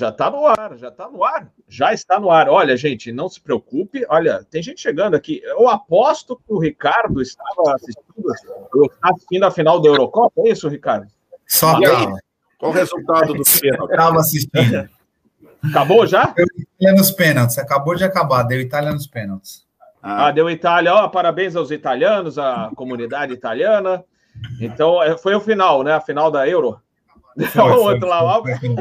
Já está no ar, já está no ar, já está no ar. Olha, gente, não se preocupe. Olha, tem gente chegando aqui. Eu aposto que o Ricardo estava assistindo, assistindo a final da Eurocopa, é isso, Ricardo? Só aí, qual o resultado do pênalti? Estava assistindo. Acabou já? Deu Itália nos pênaltis, acabou de acabar, deu Itália nos pênaltis. Ah, ah deu Itália, ó, parabéns aos italianos, à comunidade italiana. Então, é, foi o final, né? A final da Euro. Foi, o outro lá, foi, foi.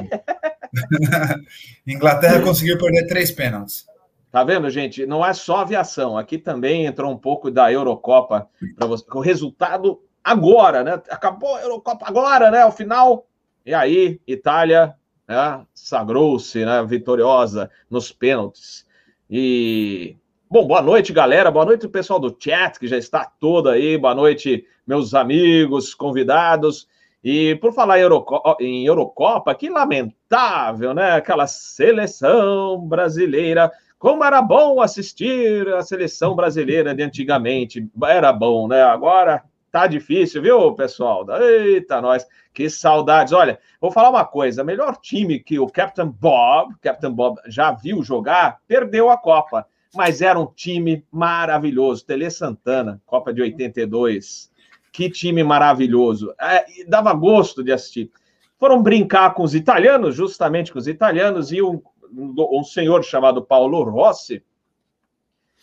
Inglaterra conseguiu perder três pênaltis. Tá vendo, gente? Não é só aviação. Aqui também entrou um pouco da Eurocopa para você. O resultado agora, né? Acabou a Eurocopa agora, né? O final. E aí, Itália né? sagrou-se, né? Vitoriosa nos pênaltis. E Bom, boa noite, galera. Boa noite, pessoal do chat, que já está todo aí. Boa noite, meus amigos, convidados. E por falar em Eurocopa, em Eurocopa, que lamentável, né? Aquela seleção brasileira. Como era bom assistir a seleção brasileira de antigamente. Era bom, né? Agora tá difícil, viu, pessoal? Eita, nós, que saudades. Olha, vou falar uma coisa: melhor time que o Captain Bob, Captain Bob já viu jogar, perdeu a Copa mas era um time maravilhoso. Tele Santana, Copa de 82. Que time maravilhoso. É, dava gosto de assistir. Foram brincar com os italianos, justamente com os italianos, e um, um senhor chamado Paulo Rossi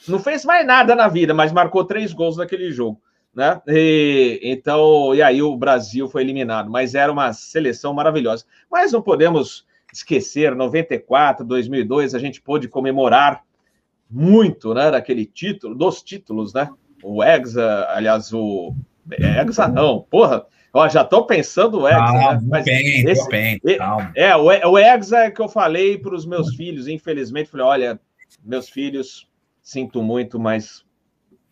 não fez mais nada na vida, mas marcou três gols naquele jogo. Né? E, então, e aí o Brasil foi eliminado, mas era uma seleção maravilhosa. Mas não podemos esquecer, 94, 2002, a gente pôde comemorar muito, né, daquele título, dos títulos, né? O Hexa, aliás, o Hexa não, porra, ó, já estou pensando o Hexa, ah, né? Mas bem, esse, bem, é, o, o Hexa é que eu falei para os meus filhos, infelizmente, falei, olha, meus filhos, sinto muito, mas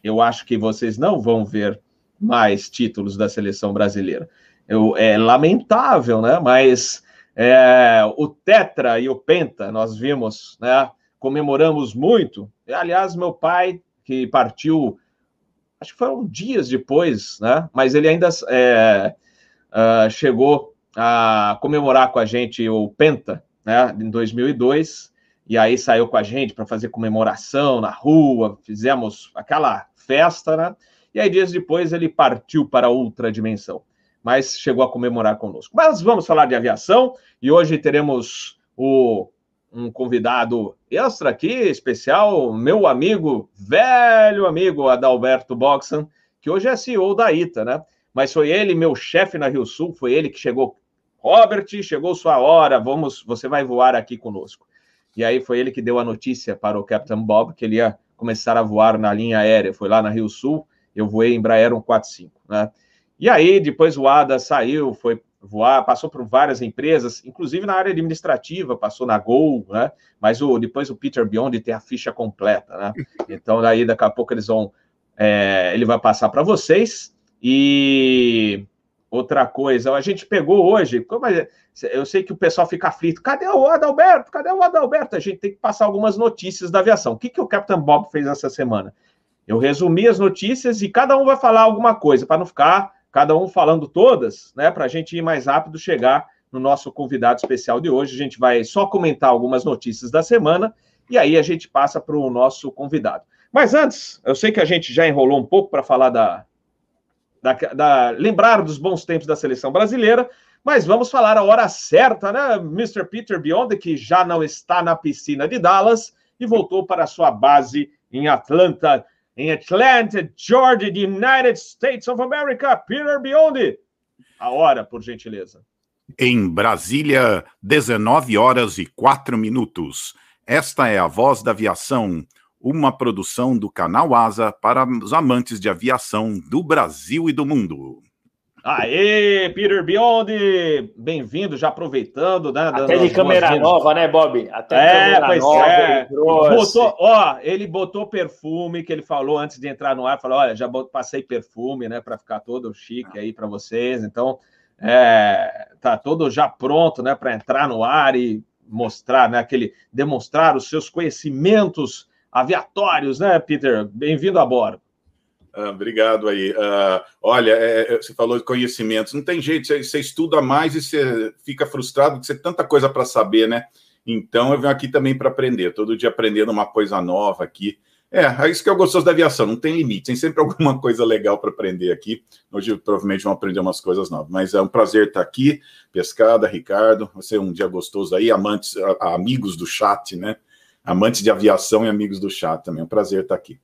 eu acho que vocês não vão ver mais títulos da seleção brasileira. Eu, é lamentável, né? Mas é, o Tetra e o Penta, nós vimos, né? comemoramos muito. Aliás, meu pai, que partiu, acho que foram dias depois, né? Mas ele ainda é, uh, chegou a comemorar com a gente o Penta, né? Em 2002. E aí saiu com a gente para fazer comemoração na rua, fizemos aquela festa, né? E aí, dias depois, ele partiu para outra dimensão, mas chegou a comemorar conosco. Mas vamos falar de aviação, e hoje teremos o um convidado extra aqui, especial, meu amigo, velho amigo Adalberto Boxan, que hoje é CEO da ITA, né? Mas foi ele, meu chefe na Rio Sul, foi ele que chegou. Robert, chegou sua hora, vamos, você vai voar aqui conosco. E aí foi ele que deu a notícia para o Captain Bob que ele ia começar a voar na linha aérea. Foi lá na Rio Sul, eu voei em Embraer 145, né? E aí depois o Ada saiu, foi voar, passou por várias empresas, inclusive na área administrativa, passou na Gol, né? Mas o, depois o Peter Beyond tem a ficha completa, né? Então daí daqui a pouco eles vão, é, ele vai passar para vocês. E outra coisa, a gente pegou hoje, é, eu sei que o pessoal fica aflito, cadê o Adalberto? Cadê o Adalberto? A gente tem que passar algumas notícias da aviação. O que, que o Capitão Bob fez essa semana? Eu resumi as notícias e cada um vai falar alguma coisa, para não ficar cada um falando todas, né, para a gente ir mais rápido chegar no nosso convidado especial de hoje. A gente vai só comentar algumas notícias da semana e aí a gente passa para o nosso convidado. Mas antes, eu sei que a gente já enrolou um pouco para falar da, da, da, lembrar dos bons tempos da seleção brasileira, mas vamos falar a hora certa, né? Mr. Peter Beyond, que já não está na piscina de Dallas e voltou para sua base em Atlanta, em Atlanta, Georgia, United States of America, Peter Biondi. A hora, por gentileza. Em Brasília, 19 horas e 4 minutos. Esta é a Voz da Aviação, uma produção do canal Asa para os amantes de aviação do Brasil e do mundo. Aê, Peter Beyond! Bem-vindo, já aproveitando, né? Até de câmera nova, né, Bob? Até é, câmera nova, é. Botou, ó, ele botou perfume que ele falou antes de entrar no ar, falou: olha, já passei perfume, né, para ficar todo chique aí para vocês. Então, é, tá todo já pronto, né, para entrar no ar e mostrar, né, aquele demonstrar os seus conhecimentos aviatórios, né, Peter? Bem-vindo a bordo. Ah, obrigado aí. Uh, olha, é, é, você falou de conhecimentos. Não tem jeito, você, você, estuda mais e você fica frustrado de você tanta coisa para saber, né? Então eu venho aqui também para aprender, todo dia aprendendo uma coisa nova aqui. É, é isso que eu gostoso da aviação, não tem limite, tem sempre alguma coisa legal para aprender aqui. Hoje provavelmente vão aprender umas coisas novas, mas é um prazer estar aqui. Pescada, Ricardo, você um dia gostoso aí, amantes, amigos do chat, né? Amantes de aviação e amigos do chat também, é um prazer estar aqui.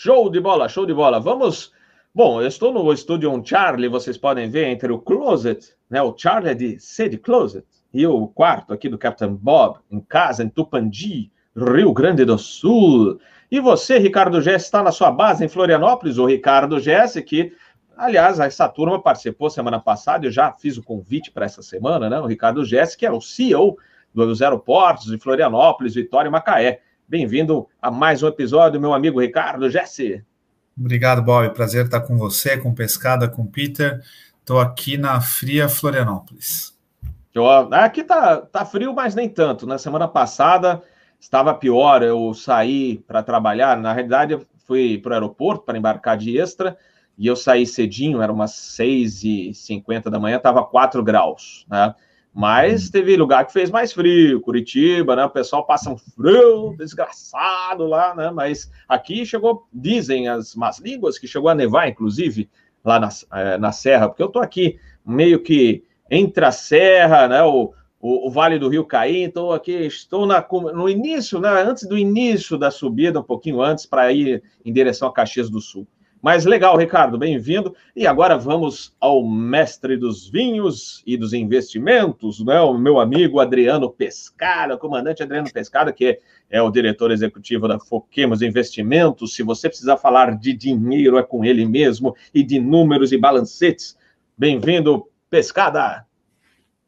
Show de bola, show de bola. Vamos. Bom, eu estou no estúdio um Charlie, vocês podem ver entre o closet, né? O Charlie é de C de closet e o quarto aqui do Captain Bob, em casa, em Tupandi, Rio Grande do Sul. E você, Ricardo Jesse, está na sua base em Florianópolis, o Ricardo Jesse, que, aliás, essa turma participou semana passada, eu já fiz o convite para essa semana, né? O Ricardo Jesse, que é o CEO dos aeroportos de Florianópolis, Vitória e Macaé. Bem-vindo a mais um episódio, meu amigo Ricardo Jesse. Obrigado, Bob. Prazer estar com você, com Pescada, com Peter. Estou aqui na fria Florianópolis. Aqui tá, tá frio, mas nem tanto. Na semana passada estava pior. Eu saí para trabalhar. Na realidade, eu fui para o aeroporto para embarcar de extra e eu saí cedinho, era umas 6h50 da manhã, estava 4 graus, né? Mas uhum. teve lugar que fez mais frio, Curitiba, né? O pessoal passa um frio desgraçado lá, né? Mas aqui chegou, dizem as más línguas, que chegou a nevar, inclusive, lá na, é, na Serra, porque eu tô aqui meio que entre a Serra, né, o, o, o, Vale do Rio Caí, então aqui estou na, no início, né, antes do início da subida, um pouquinho antes, para ir em direção a Caxias do Sul. Mas legal, Ricardo, bem-vindo. E agora vamos ao mestre dos vinhos e dos investimentos, né? o meu amigo Adriano Pescara, o comandante Adriano Pescara, que é o diretor executivo da Foquemos Investimentos. Se você precisar falar de dinheiro, é com ele mesmo, e de números e balancetes. Bem-vindo, Pescada.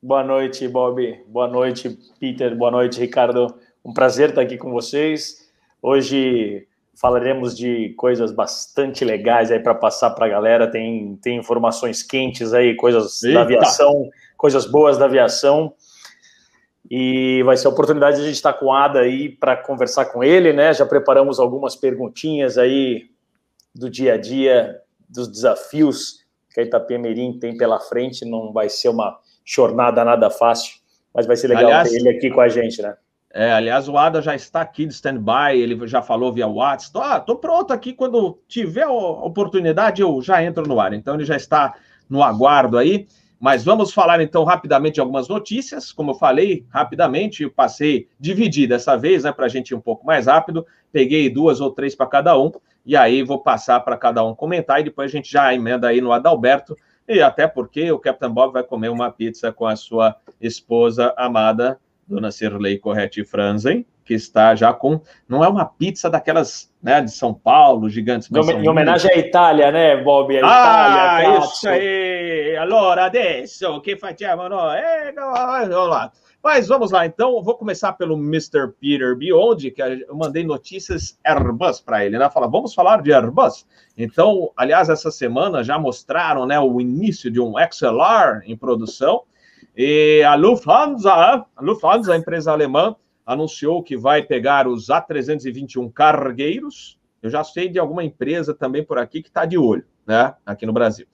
Boa noite, Bob. Boa noite, Peter. Boa noite, Ricardo. Um prazer estar aqui com vocês. Hoje falaremos de coisas bastante legais aí para passar para a galera. Tem, tem informações quentes aí, coisas Eita. da aviação, coisas boas da aviação. E vai ser a oportunidade de a gente estar com o Ada aí para conversar com ele, né? Já preparamos algumas perguntinhas aí do dia a dia, dos desafios que a Itapemirim tem pela frente. Não vai ser uma jornada nada fácil, mas vai ser legal aliás, ter ele aqui com a gente, né? É, aliás, o Ada já está aqui de stand-by, ele já falou via WhatsApp. Ah, tô pronto aqui, quando tiver a oportunidade eu já entro no ar. Então ele já está no aguardo aí. Mas vamos falar então rapidamente de algumas notícias. Como eu falei, rapidamente, eu passei, dividi dessa vez, né, para a gente ir um pouco mais rápido. Peguei duas ou três para cada um e aí vou passar para cada um comentar e depois a gente já emenda aí no Adalberto, e até porque o Capitão Bob vai comer uma pizza com a sua esposa amada, Dona Cirlei Corretti Franzen, que está já com. Não é uma pizza daquelas né, de São Paulo, gigantes. Em homenagem à Itália, né, Bob? A ah, Itália, isso aí! Allora, adesso, que facciamo noi? Eh, vamos lá. Mas vamos lá, então, vou começar pelo Mr. Peter Beyond, que eu mandei notícias Airbus para ele, né? Fala, vamos falar de Airbus. Então, aliás, essa semana já mostraram né, o início de um XLR em produção. E a Lufthansa, a Lufthansa, a empresa alemã, anunciou que vai pegar os A321 cargueiros. Eu já sei de alguma empresa também por aqui que está de olho, né? Aqui no Brasil.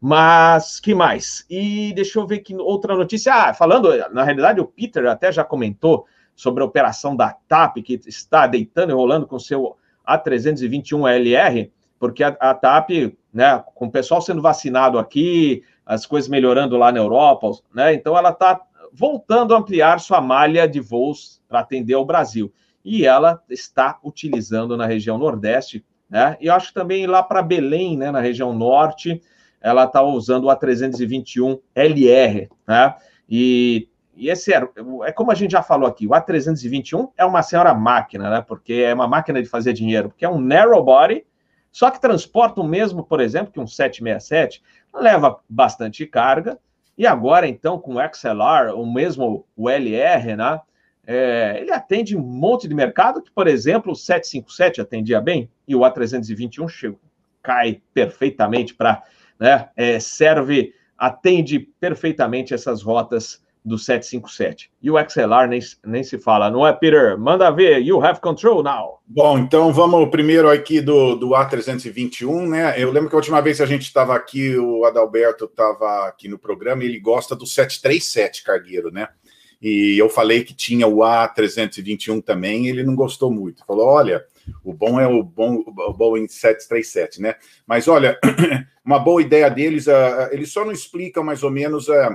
Mas que mais? E deixa eu ver que outra notícia. Ah, falando, na realidade, o Peter até já comentou sobre a operação da TAP, que está deitando e rolando com seu A321LR, porque a, a TAP, né, com o pessoal sendo vacinado aqui, as coisas melhorando lá na Europa, né, então ela está voltando a ampliar sua malha de voos para atender ao Brasil. E ela está utilizando na região Nordeste, né, e acho também lá para Belém, né, na região Norte, ela está usando o A321 LR, né? E, e esse é, é como a gente já falou aqui, o A321 é uma senhora máquina, né? Porque é uma máquina de fazer dinheiro, porque é um narrow body, só que transporta o mesmo, por exemplo, que um 767, leva bastante carga, e agora, então, com o XLR, o mesmo o LR, né? É, ele atende um monte de mercado que, por exemplo, o 757 atendia bem, e o A321 chegou, cai perfeitamente para né, é, serve, atende perfeitamente essas rotas do 757. E o XLR nem, nem se fala, não é, Peter? Manda ver, you have control now. Bom, então vamos primeiro aqui do, do A321, né? Eu lembro que a última vez que a gente estava aqui, o Adalberto estava aqui no programa, e ele gosta do 737 cargueiro, né? E eu falei que tinha o A321 também, ele não gostou muito. Falou: olha, o bom é o, bom, o Boeing 737, né? Mas olha, uma boa ideia deles, uh, eles só não explicam mais ou menos uh,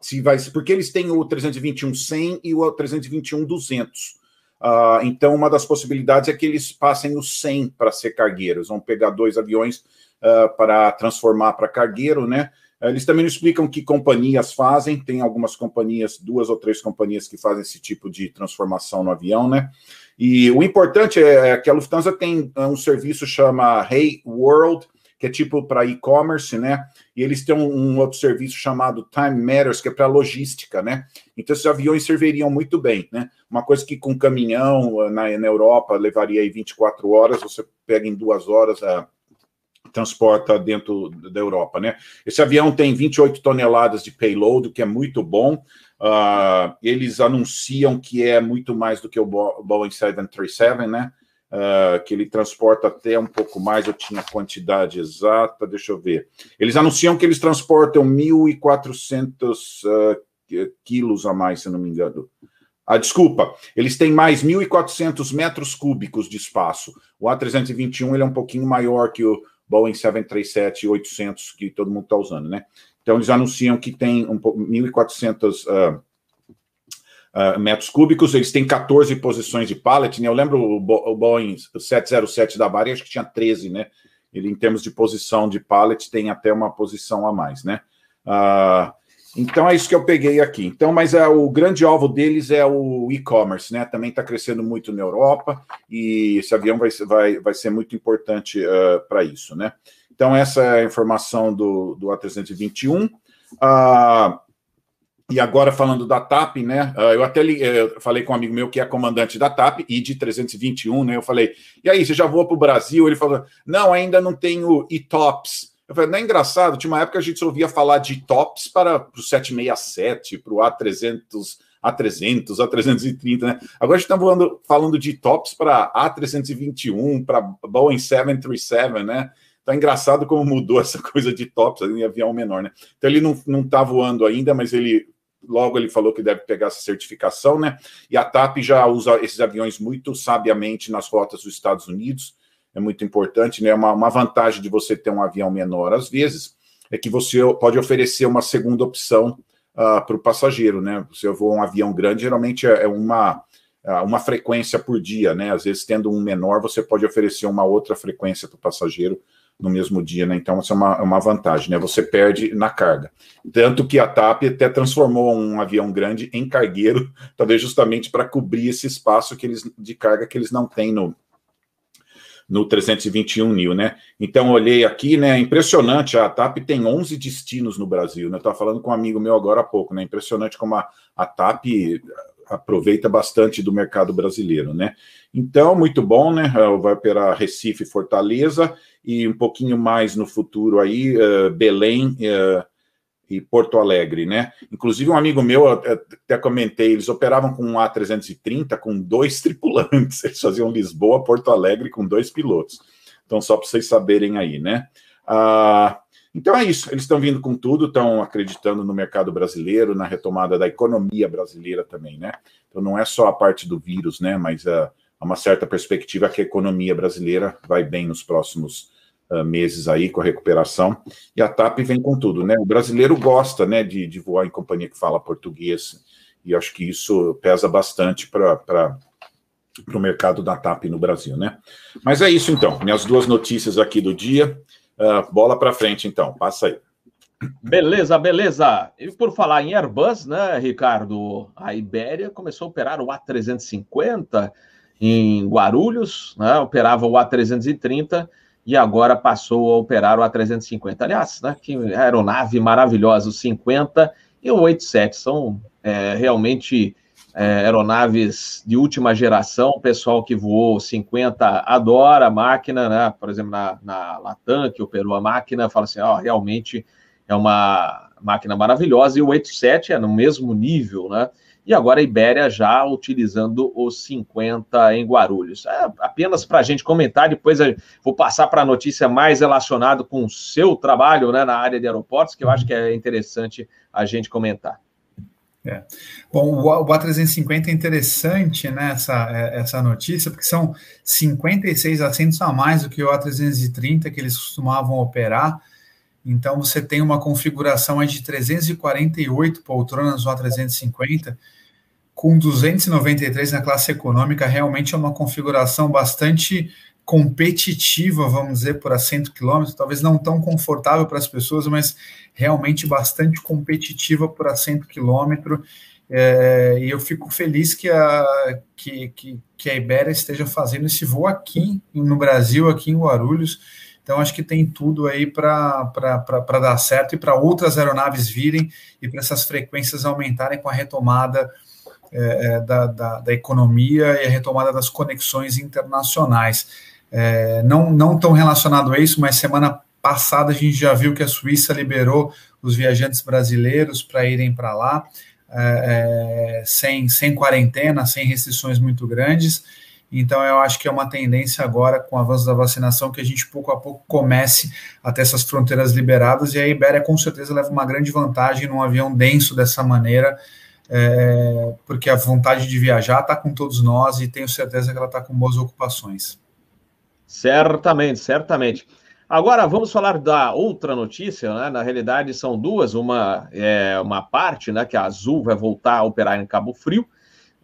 se vai porque eles têm o 321 100 e o 321 200. Uh, então, uma das possibilidades é que eles passem o 100 para ser cargueiros. Vão pegar dois aviões uh, para transformar para cargueiro, né? Eles também não explicam que companhias fazem, tem algumas companhias, duas ou três companhias que fazem esse tipo de transformação no avião, né? E o importante é, que a Lufthansa tem um serviço chama Hey World, que é tipo para e-commerce, né? E eles têm um, um, outro serviço chamado Time Matters, que é para logística, né? Então esses aviões serviriam muito bem, né? Uma coisa que com caminhão na, na Europa levaria aí 24 horas, você pega em duas horas a transporta dentro da Europa, né? Esse avião tem 28 toneladas de payload, que é muito bom. Uh, eles anunciam que é muito mais do que o Boeing 737, né? Uh, que ele transporta até um pouco mais, eu tinha a quantidade exata, deixa eu ver. Eles anunciam que eles transportam 1.400 uh, quilos a mais, se não me engano. Ah, desculpa, eles têm mais 1.400 metros cúbicos de espaço. O A321 ele é um pouquinho maior que o Boeing 737-800 que todo mundo está usando, né? Então, eles anunciam que tem um, 1.400 uh, uh, metros cúbicos, eles têm 14 posições de pallet, né? Eu lembro o, Bo o Boeing 707 da Bari, acho que tinha 13, né? Ele, em termos de posição de pallet, tem até uma posição a mais, né? Uh, então é isso que eu peguei aqui. Então, mas é, o grande alvo deles é o e-commerce, né? Também está crescendo muito na Europa e esse avião vai, vai, vai ser muito importante uh, para isso, né? Então, essa é a informação do, do A321. Uh, e agora falando da TAP, né? Uh, eu até li, eu eh, falei com um amigo meu que é comandante da TAP e de 321, né? Eu falei, e aí, você já voa para o Brasil? Ele falou, não, ainda não tenho e-tops. Eu falei, não é engraçado? Tinha uma época a gente ouvia falar de tops para o 767, para o A300, A300, A330, né? Agora a gente está voando, falando de tops para A321, para Boeing 737, né? Tá engraçado como mudou essa coisa de tops em avião menor, né? Então ele não, não tá voando ainda, mas ele logo ele falou que deve pegar essa certificação, né? E a TAP já usa esses aviões muito sabiamente nas rotas dos Estados Unidos é muito importante, né? Uma, uma vantagem de você ter um avião menor, às vezes, é que você pode oferecer uma segunda opção uh, para o passageiro, né? Você voa um avião grande, geralmente é, é uma, uh, uma frequência por dia, né? Às vezes, tendo um menor, você pode oferecer uma outra frequência para o passageiro no mesmo dia, né? Então, isso é uma, é uma vantagem, né? Você perde na carga. Tanto que a TAP até transformou um avião grande em cargueiro, talvez justamente para cobrir esse espaço que eles, de carga que eles não têm no, no 321 Nil, né? Então, olhei aqui, né? Impressionante, a TAP tem 11 destinos no Brasil, né? Eu estava falando com um amigo meu agora há pouco, né? Impressionante como a, a TAP aproveita bastante do mercado brasileiro, né? Então, muito bom, né? Vai operar Recife, Fortaleza e um pouquinho mais no futuro aí, uh, Belém, uh, e Porto Alegre, né? Inclusive, um amigo meu, até comentei, eles operavam com um A330 com dois tripulantes, eles faziam Lisboa, Porto Alegre com dois pilotos. Então, só para vocês saberem aí, né? Ah, então é isso, eles estão vindo com tudo, estão acreditando no mercado brasileiro, na retomada da economia brasileira também, né? Então não é só a parte do vírus, né? Mas uh, há uma certa perspectiva que a economia brasileira vai bem nos próximos uh, meses aí com a recuperação. E a TAP vem com tudo, né? O brasileiro gosta, né, de, de voar em companhia que fala português, e acho que isso pesa bastante para o mercado da TAP no Brasil, né? Mas é isso então, minhas duas notícias aqui do dia. Uh, bola para frente, então, passa aí. Beleza, beleza. E por falar em Airbus, né, Ricardo? A Ibéria começou a operar o A350 em Guarulhos, né? Operava o A330 e agora passou a operar o A350. Aliás, né, que aeronave maravilhosa, o 50 e o 87 são é, realmente é, aeronaves de última geração. O pessoal que voou 50 adora a máquina, né? Por exemplo, na, na Latam, que operou a máquina, fala assim: ó, oh, realmente é uma máquina maravilhosa. E o 87 é no mesmo nível, né? e agora a Ibéria já utilizando os 50 em Guarulhos. É apenas para a gente comentar, depois eu vou passar para a notícia mais relacionada com o seu trabalho né, na área de aeroportos, que eu acho que é interessante a gente comentar. É. Bom, o, A350 é interessante né, essa, é, essa notícia, porque são 56 assentos a mais do que o A330 que eles costumavam operar. Então, você tem uma configuração de 348 poltronas no A350, com 293 na classe econômica, realmente é uma configuração bastante competitiva, vamos dizer, por assento quilômetro, talvez não tão confortável para as pessoas, mas realmente bastante competitiva por assento quilômetro. É, e eu fico feliz que a, que, que, que a Iberia esteja fazendo esse voo aqui no Brasil, aqui em Guarulhos. Então, acho que tem tudo aí para dar certo e para outras aeronaves virem e para essas frequências aumentarem com a retomada é, é da, da, da, economia e a retomada das conexões internacionais. É, não, não tão relacionado a isso, mas semana passada a gente já viu que a Suíça liberou os viajantes brasileiros para irem para lá, é, é, sem, sem quarentena, sem restrições muito grandes. Então, eu acho que é uma tendência agora, com o avanço da vacinação, que a gente pouco a pouco comece a ter essas fronteiras liberadas, e a Ibéria com certeza leva uma grande vantagem num avião denso dessa maneira, é, porque a vontade de viajar está com todos nós e tenho certeza que ela está com boas ocupações. Certamente, certamente. Agora vamos falar da outra notícia, né? Na realidade são duas, uma é uma parte, né? Que a Azul vai voltar a operar em Cabo Frio.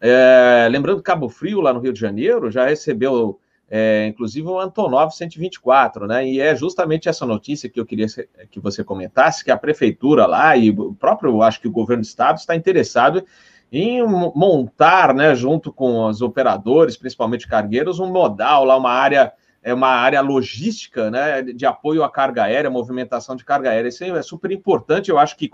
É, lembrando Cabo Frio, lá no Rio de Janeiro, já recebeu, é, inclusive, o Antonov 124, né? E é justamente essa notícia que eu queria que você comentasse, que a prefeitura lá e o próprio, acho que o governo do estado está interessado em montar, né, junto com os operadores, principalmente cargueiros, um modal lá, uma área é uma área logística, né, de apoio à carga aérea, movimentação de carga aérea. Isso é super importante. Eu acho que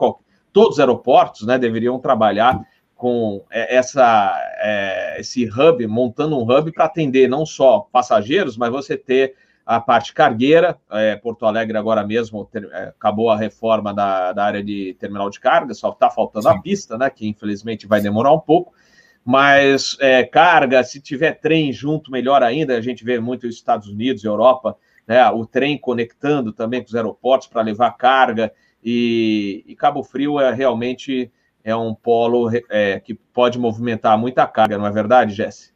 todos os aeroportos, né, deveriam trabalhar com é, essa, é, esse hub, montando um hub para atender não só passageiros, mas você ter a parte cargueira. É, Porto Alegre agora mesmo ter, é, acabou a reforma da, da, área de terminal de carga, só está faltando Sim. a pista, né? Que infelizmente vai demorar um pouco mas é, carga, se tiver trem junto, melhor ainda. A gente vê muito os Estados Unidos, Europa, né, o trem conectando também com os aeroportos para levar carga. E, e, Cabo Frio é realmente é um polo é, que pode movimentar muita carga, não é verdade, Jesse?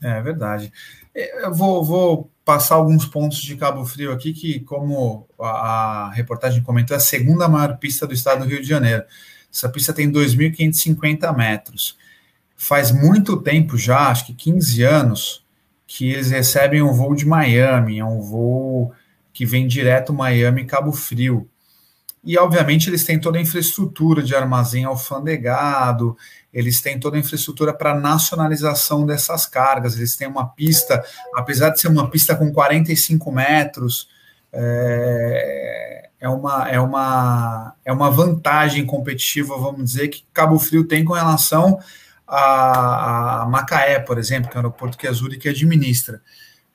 É verdade. É, eu vou, vou, passar alguns pontos de Cabo Frio aqui, que, como a, a reportagem comentou, é a segunda maior pista do estado do Rio de Janeiro. Essa pista tem 2.550 metros faz muito tempo já, acho que 15 anos, que eles recebem um voo de Miami, é um voo que vem direto Miami Cabo Frio. E, obviamente, eles têm toda a infraestrutura de armazém alfandegado, eles têm toda a infraestrutura para nacionalização dessas cargas, eles têm uma pista, apesar de ser uma pista com 45 metros, é, é, uma, é, uma, é uma vantagem competitiva, vamos dizer, que Cabo Frio tem com relação a, a Macaé, por exemplo, que é o aeroporto que a Zurich administra.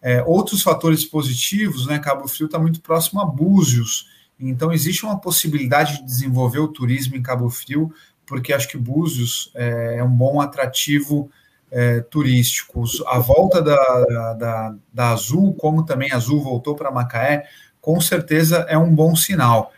É, outros fatores positivos, né, Cabo Frio está muito próximo a Búzios, então existe uma possibilidade de desenvolver o turismo em Cabo Frio, porque acho que Búzios é, é um bom atrativo é, turístico. A volta da, da, da Azul, como também Azul voltou para Macaé, com certeza é um bom sinal.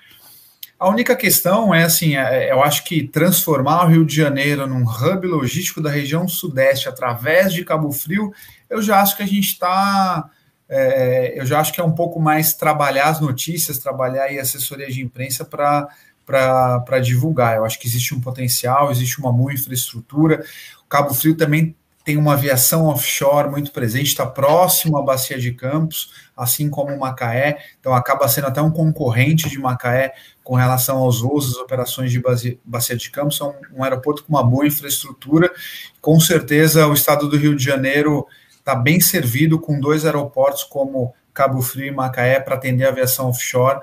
A única questão é assim, é, é, eu acho que transformar o Rio de Janeiro num hub logístico da região sudeste através de Cabo Frio, eu já acho que a gente está, é, eu já acho que é um pouco mais trabalhar as notícias, trabalhar aí assessoria de imprensa para para divulgar. Eu acho que existe um potencial, existe uma boa infraestrutura. O Cabo Frio também tem uma aviação offshore muito presente, está próximo à Bacia de Campos, assim como Macaé, então acaba sendo até um concorrente de Macaé com relação aos voos, as operações de Bacia de Campos, é um, um aeroporto com uma boa infraestrutura, com certeza o estado do Rio de Janeiro está bem servido com dois aeroportos como Cabo Frio e Macaé para atender a aviação offshore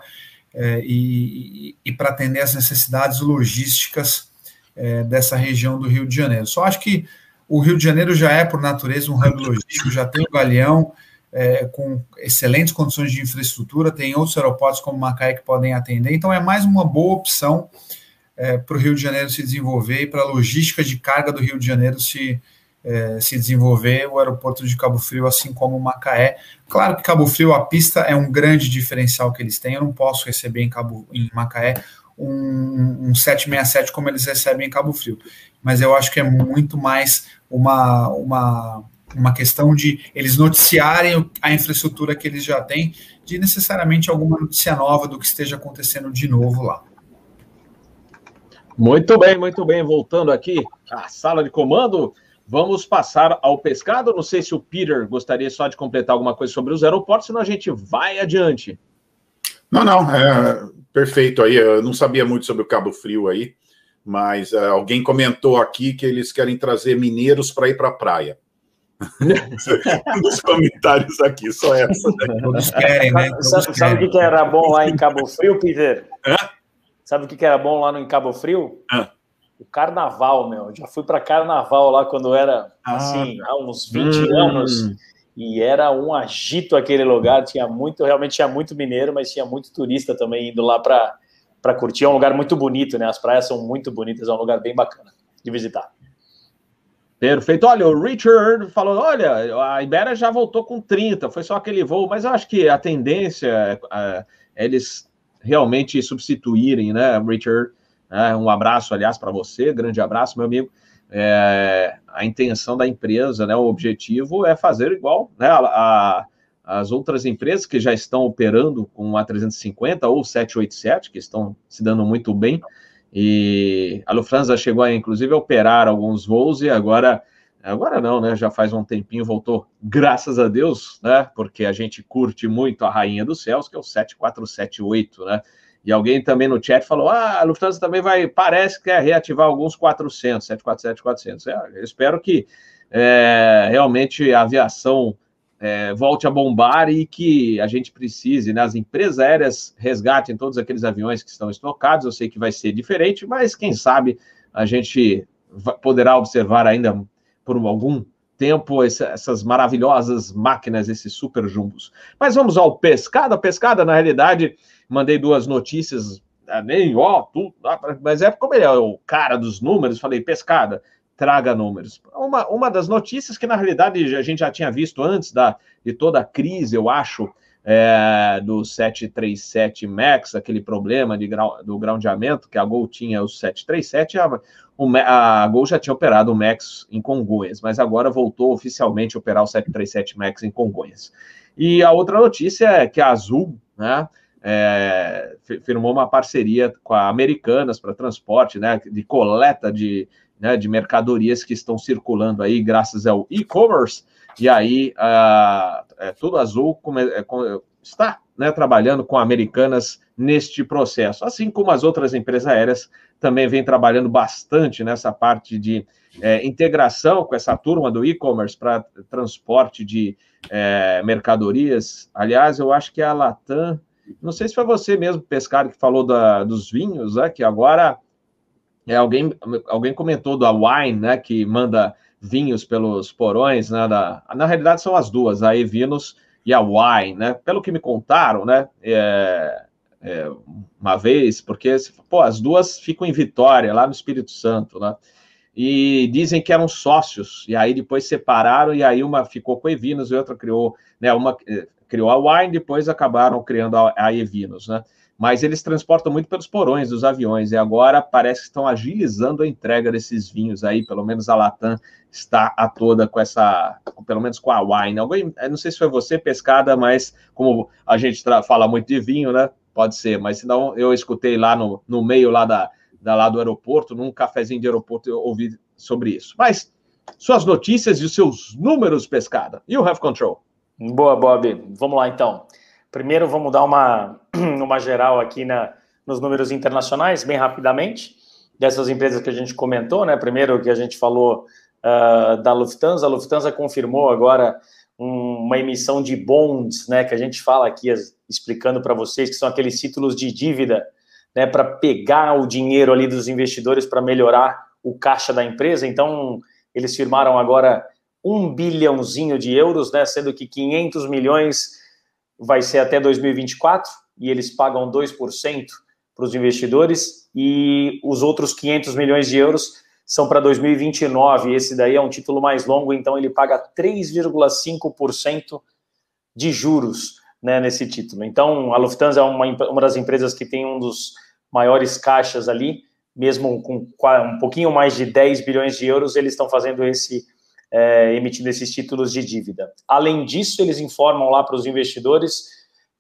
é, e, e para atender as necessidades logísticas é, dessa região do Rio de Janeiro. Só acho que o Rio de Janeiro já é, por natureza, um hub logístico, já tem o Galeão, é, com excelentes condições de infraestrutura, tem outros aeroportos como Macaé que podem atender, então é mais uma boa opção é, para o Rio de Janeiro se desenvolver e para a logística de carga do Rio de Janeiro se, é, se desenvolver, o aeroporto de Cabo Frio, assim como Macaé. Claro que Cabo Frio, a pista é um grande diferencial que eles têm, eu não posso receber em, Cabo, em Macaé um, um 767 como eles recebem em Cabo Frio. Mas eu acho que é muito mais uma, uma, uma questão de eles noticiarem a infraestrutura que eles já têm, de necessariamente alguma notícia nova do que esteja acontecendo de novo lá. Muito bem, muito bem. Voltando aqui à sala de comando, vamos passar ao pescado. Não sei se o Peter gostaria só de completar alguma coisa sobre os aeroportos, senão a gente vai adiante. Não, não, é perfeito aí. Eu não sabia muito sobre o Cabo Frio aí, mas uh, alguém comentou aqui que eles querem trazer mineiros para ir para a praia. um dos comentários aqui, só essa. Né? Todos querem, né? Todos sabe, querem. sabe o que era bom lá em Cabo Frio, Peter? Hã? Sabe o que era bom lá no em Cabo Frio? Hã? O carnaval, meu. Já fui para carnaval lá quando era, ah, assim, há uns 20 hum. anos e era um agito aquele lugar. Tinha muito, realmente tinha muito mineiro, mas tinha muito turista também indo lá para curtir. É um lugar muito bonito, né? As praias são muito bonitas, é um lugar bem bacana de visitar. Perfeito. Olha, o Richard falou: olha, a Ibera já voltou com 30, foi só aquele voo, mas eu acho que a tendência é, é eles realmente substituírem, né, Richard? É, um abraço, aliás, para você, grande abraço, meu amigo é, a intenção da empresa, né, o objetivo é fazer igual né, a, a, as outras empresas que já estão operando com a 350 ou 787, que estão se dando muito bem, e a Lufthansa chegou a, inclusive, a operar alguns voos e agora, agora não, né, já faz um tempinho voltou, graças a Deus, né, porque a gente curte muito a Rainha dos Céus, que é o 7478, né, e alguém também no chat falou: ah, a Lufthansa também vai, parece que quer reativar alguns 400, 747, 400. É, eu espero que é, realmente a aviação é, volte a bombar e que a gente precise, né, as empresas aéreas resgatem todos aqueles aviões que estão estocados. Eu sei que vai ser diferente, mas quem sabe a gente poderá observar ainda por algum tempo essas maravilhosas máquinas, esses super jumbos. Mas vamos ao pescada. Pescada, na realidade, mandei duas notícias, ah, nem ó, tudo, mas é como ele é o cara dos números, falei, pescada, traga números. Uma, uma das notícias que, na realidade, a gente já tinha visto antes da, de toda a crise, eu acho, é, do 737 MAX, aquele problema de grau, do groundamento, que a Gol tinha o 737, a, a Gol já tinha operado o MAX em Congonhas, mas agora voltou oficialmente a operar o 737 MAX em Congonhas. E a outra notícia é que a Azul, né, é, firmou uma parceria com a Americanas para transporte, né, de coleta de, né, de mercadorias que estão circulando aí graças ao e-commerce, e aí a, é, Tudo Azul é, está né, trabalhando com Americanas neste processo, assim como as outras empresas aéreas também vêm trabalhando bastante nessa parte de é, integração com essa turma do e-commerce para transporte de é, mercadorias. Aliás, eu acho que a Latam não sei se foi você mesmo, pescado, que falou da, dos vinhos, né? Que agora é, alguém, alguém comentou da Wine, né? Que manda vinhos pelos porões, né? Da, na realidade são as duas, a Evinos e a Wine, né? Pelo que me contaram, né? É, é, uma vez, porque pô, as duas ficam em Vitória, lá no Espírito Santo, né? E dizem que eram sócios, e aí depois separaram, e aí uma ficou com a Evinos e outra criou, né? Uma criou a Wine, depois acabaram criando a, a Evinos, né? Mas eles transportam muito pelos porões dos aviões, e agora parece que estão agilizando a entrega desses vinhos aí, pelo menos a Latam está a toda com essa, pelo menos com a Wine. Alguém, não sei se foi você, pescada, mas como a gente fala muito de vinho, né? Pode ser, mas senão eu escutei lá no, no meio lá, da, da, lá do aeroporto, num cafezinho de aeroporto, eu ouvi sobre isso. Mas suas notícias e os seus números, pescada. You have control. Boa, Bob. Vamos lá, então. Primeiro, vamos dar uma, uma geral aqui na, nos números internacionais, bem rapidamente, dessas empresas que a gente comentou, né? Primeiro, que a gente falou uh, da Lufthansa. A Lufthansa confirmou agora um, uma emissão de bonds, né? Que a gente fala aqui, as, explicando para vocês, que são aqueles títulos de dívida, né? Para pegar o dinheiro ali dos investidores para melhorar o caixa da empresa. Então, eles firmaram agora um bilhãozinho de euros, né, sendo que 500 milhões vai ser até 2024 e eles pagam 2% para os investidores e os outros 500 milhões de euros são para 2029. Esse daí é um título mais longo, então ele paga 3,5% de juros né, nesse título. Então, a Lufthansa é uma, uma das empresas que tem um dos maiores caixas ali, mesmo com um pouquinho mais de 10 bilhões de euros, eles estão fazendo esse, é, emitindo esses títulos de dívida. Além disso, eles informam lá para os investidores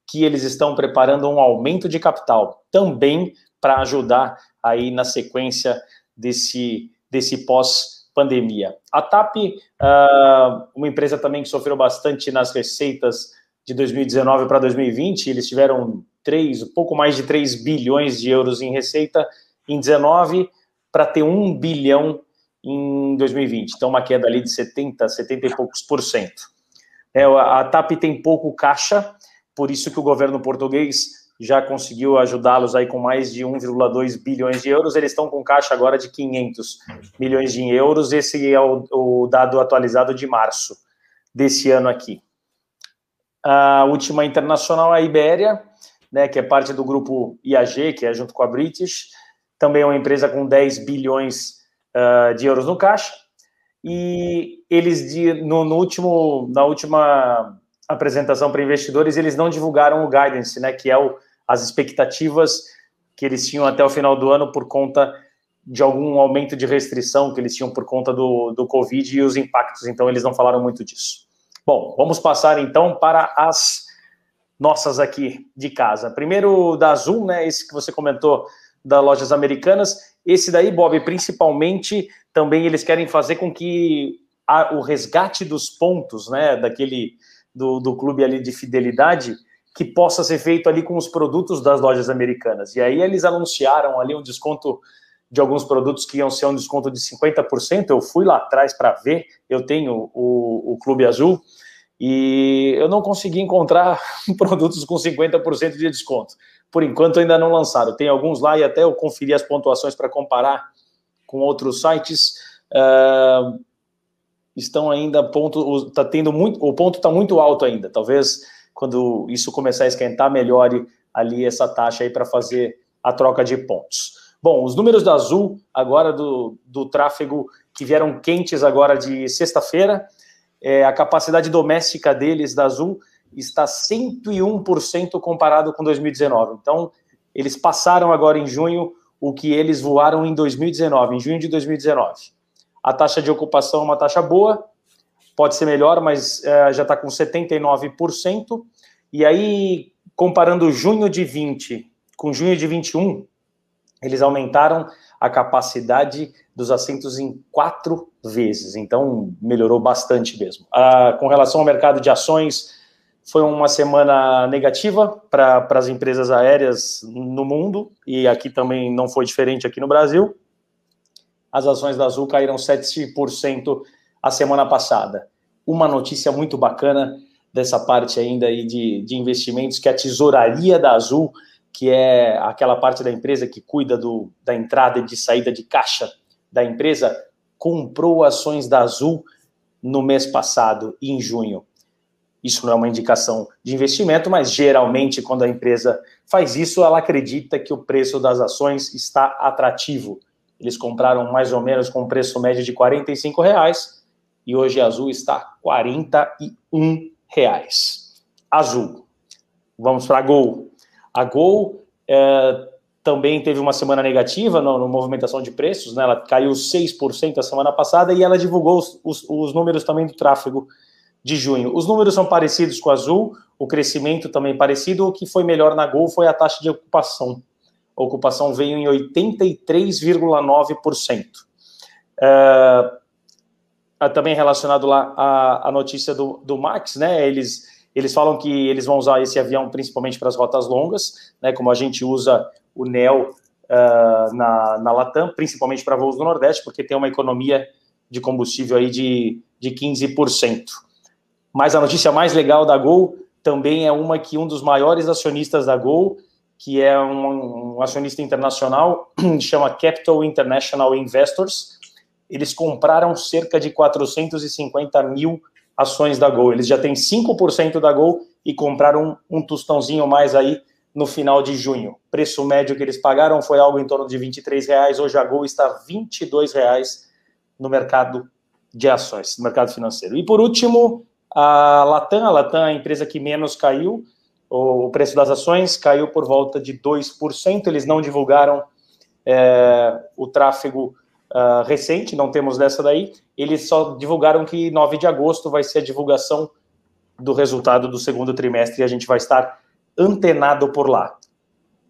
que eles estão preparando um aumento de capital, também para ajudar aí na sequência desse, desse pós-pandemia. A TAP, uh, uma empresa também que sofreu bastante nas receitas de 2019 para 2020, eles tiveram três, pouco mais de 3 bilhões de euros em receita em 19 para ter 1 bilhão em 2020. Então, uma queda ali de 70, 70 e poucos por cento. É, a TAP tem pouco caixa, por isso que o governo português já conseguiu ajudá-los aí com mais de 1,2 bilhões de euros. Eles estão com caixa agora de 500 milhões de euros. Esse é o, o dado atualizado de março desse ano aqui. A última internacional é a Ibéria, né, que é parte do grupo IAG, que é junto com a British. Também é uma empresa com 10 bilhões uh, de euros no caixa. E eles, no, no último, na última apresentação para investidores, eles não divulgaram o guidance, né, que é o, as expectativas que eles tinham até o final do ano por conta de algum aumento de restrição que eles tinham por conta do, do Covid e os impactos, então eles não falaram muito disso. Bom, vamos passar então para as nossas aqui de casa. Primeiro da Azul, né, esse que você comentou das lojas americanas. Esse daí, Bob, principalmente, também eles querem fazer com que a, o resgate dos pontos, né, daquele do, do clube ali de fidelidade, que possa ser feito ali com os produtos das lojas americanas. E aí eles anunciaram ali um desconto de alguns produtos que iam ser um desconto de 50%. Eu fui lá atrás para ver, eu tenho o, o Clube Azul, e eu não consegui encontrar produtos com 50% de desconto. Por enquanto ainda não lançaram. Tem alguns lá e até eu conferi as pontuações para comparar com outros sites. Uh, estão ainda ponto, tá tendo muito, o ponto está muito alto ainda. Talvez quando isso começar a esquentar, melhore ali essa taxa aí para fazer a troca de pontos. Bom, os números da Azul agora do, do tráfego que vieram quentes agora de sexta-feira, é, a capacidade doméstica deles da Azul está 101% comparado com 2019. Então, eles passaram agora em junho o que eles voaram em 2019, em junho de 2019. A taxa de ocupação é uma taxa boa, pode ser melhor, mas é, já está com 79%. E aí, comparando junho de 20 com junho de 21, eles aumentaram a capacidade dos assentos em quatro vezes. Então, melhorou bastante mesmo. Ah, com relação ao mercado de ações, foi uma semana negativa para as empresas aéreas no mundo e aqui também não foi diferente aqui no Brasil. As ações da Azul caíram 7% a semana passada. Uma notícia muito bacana dessa parte ainda aí de, de investimentos que a tesouraria da Azul que é aquela parte da empresa que cuida do, da entrada e de saída de caixa da empresa, comprou ações da Azul no mês passado, em junho. Isso não é uma indicação de investimento, mas geralmente, quando a empresa faz isso, ela acredita que o preço das ações está atrativo. Eles compraram mais ou menos com um preço médio de R$ reais e hoje a Azul está R$ reais. Azul. Vamos para Gol. A Gol é, também teve uma semana negativa na movimentação de preços, né? ela caiu 6% a semana passada e ela divulgou os, os, os, números também do tráfego de junho. Os números são parecidos com a Azul, o crescimento também parecido, o que foi melhor na Gol foi a taxa de ocupação. A ocupação veio em 83,9%. É, também relacionado lá à, à notícia do, do Max, né? Eles eles falam que eles vão usar esse avião principalmente para as rotas longas, né, como a gente usa o NEO uh, na, na Latam, principalmente para voos do Nordeste, porque tem uma economia de combustível aí de, de 15%. Mas a notícia mais legal da Gol também é uma que um dos maiores acionistas da Gol, que é um, um acionista internacional, chama Capital International Investors, eles compraram cerca de 450 mil ações da Gol. Eles já têm 5% da Gol e compraram um, um tostãozinho mais aí no final de junho. Preço médio que eles pagaram foi algo em torno de 23 reais. Hoje a Gol está 22 reais no mercado de ações, no mercado financeiro. E por último, a Latam. A Latam é a empresa que menos caiu. o preço das ações caiu por volta de 2%. Eles não divulgaram é, o tráfego uh, recente, não temos dessa daí. Eles só divulgaram que 9 de agosto vai ser a divulgação do resultado do segundo trimestre e a gente vai estar antenado por lá.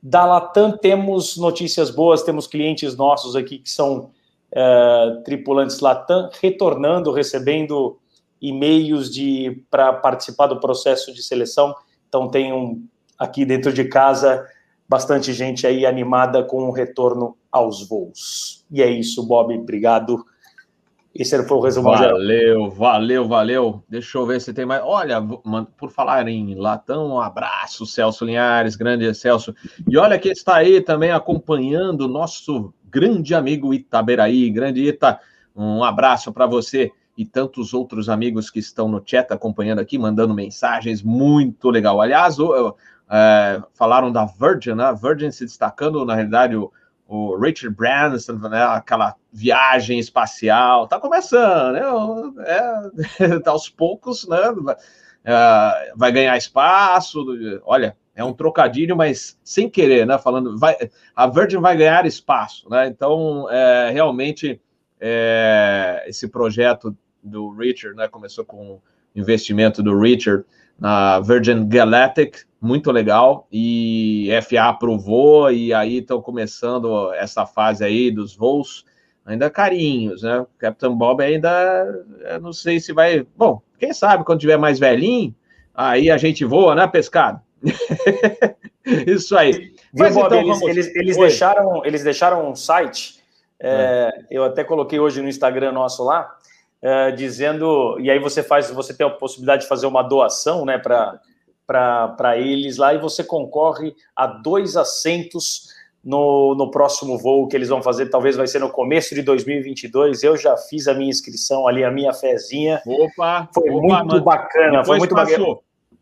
Da Latam temos notícias boas, temos clientes nossos aqui que são uh, tripulantes Latam retornando, recebendo e-mails de para participar do processo de seleção. Então tem um aqui dentro de casa bastante gente aí animada com o retorno aos voos. E é isso, Bob, obrigado. Esse foi o resumo Valeu, valeu, valeu. Deixa eu ver se tem mais. Olha, por falar em Latão, um abraço, Celso Linhares, grande Celso. E olha que está aí também acompanhando o nosso grande amigo Itaberaí, grande Ita. Um abraço para você e tantos outros amigos que estão no chat acompanhando aqui, mandando mensagens, muito legal. Aliás, é, falaram da Virgin, né? A Virgin se destacando, na realidade, o, o Richard Branson, né? aquela viagem espacial, tá começando, né? É, tá aos poucos, né? É, vai ganhar espaço, olha, é um trocadilho, mas sem querer, né? Falando, vai, a Virgin vai ganhar espaço, né? Então, é, realmente, é, esse projeto do Richard, né? Começou com o investimento do Richard na Virgin Galactic, muito legal, e FA aprovou, e aí estão começando essa fase aí dos voos, ainda carinhos, né? Captain Bob ainda, não sei se vai, bom, quem sabe quando tiver mais velhinho, aí a gente voa, né, pescado? Isso aí. Mas, Bob, então, eles, eles, eles deixaram, eles deixaram um site, é, é. eu até coloquei hoje no Instagram nosso lá, é, dizendo, e aí você faz, você tem a possibilidade de fazer uma doação, né, para para eles lá e você concorre a dois assentos no, no próximo voo que eles vão fazer, talvez vai ser no começo de 2022. Eu já fiz a minha inscrição ali, a minha fezinha. Opa! Foi opa, muito mano. bacana, foi muito passou. bacana.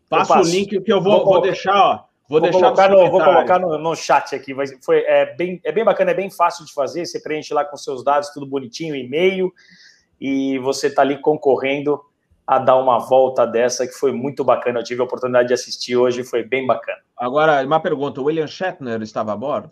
Passa o link que eu vou, vou, vou deixar, ó. Vou, vou deixar colocar no, vou colocar no, no, chat aqui. Vai, foi, é, bem, é bem bacana, é bem fácil de fazer. Você preenche lá com seus dados, tudo bonitinho, e-mail, e você está ali concorrendo a dar uma volta dessa que foi muito bacana. Eu tive a oportunidade de assistir hoje, foi bem bacana. Agora, uma pergunta: o William Shatner estava a bordo?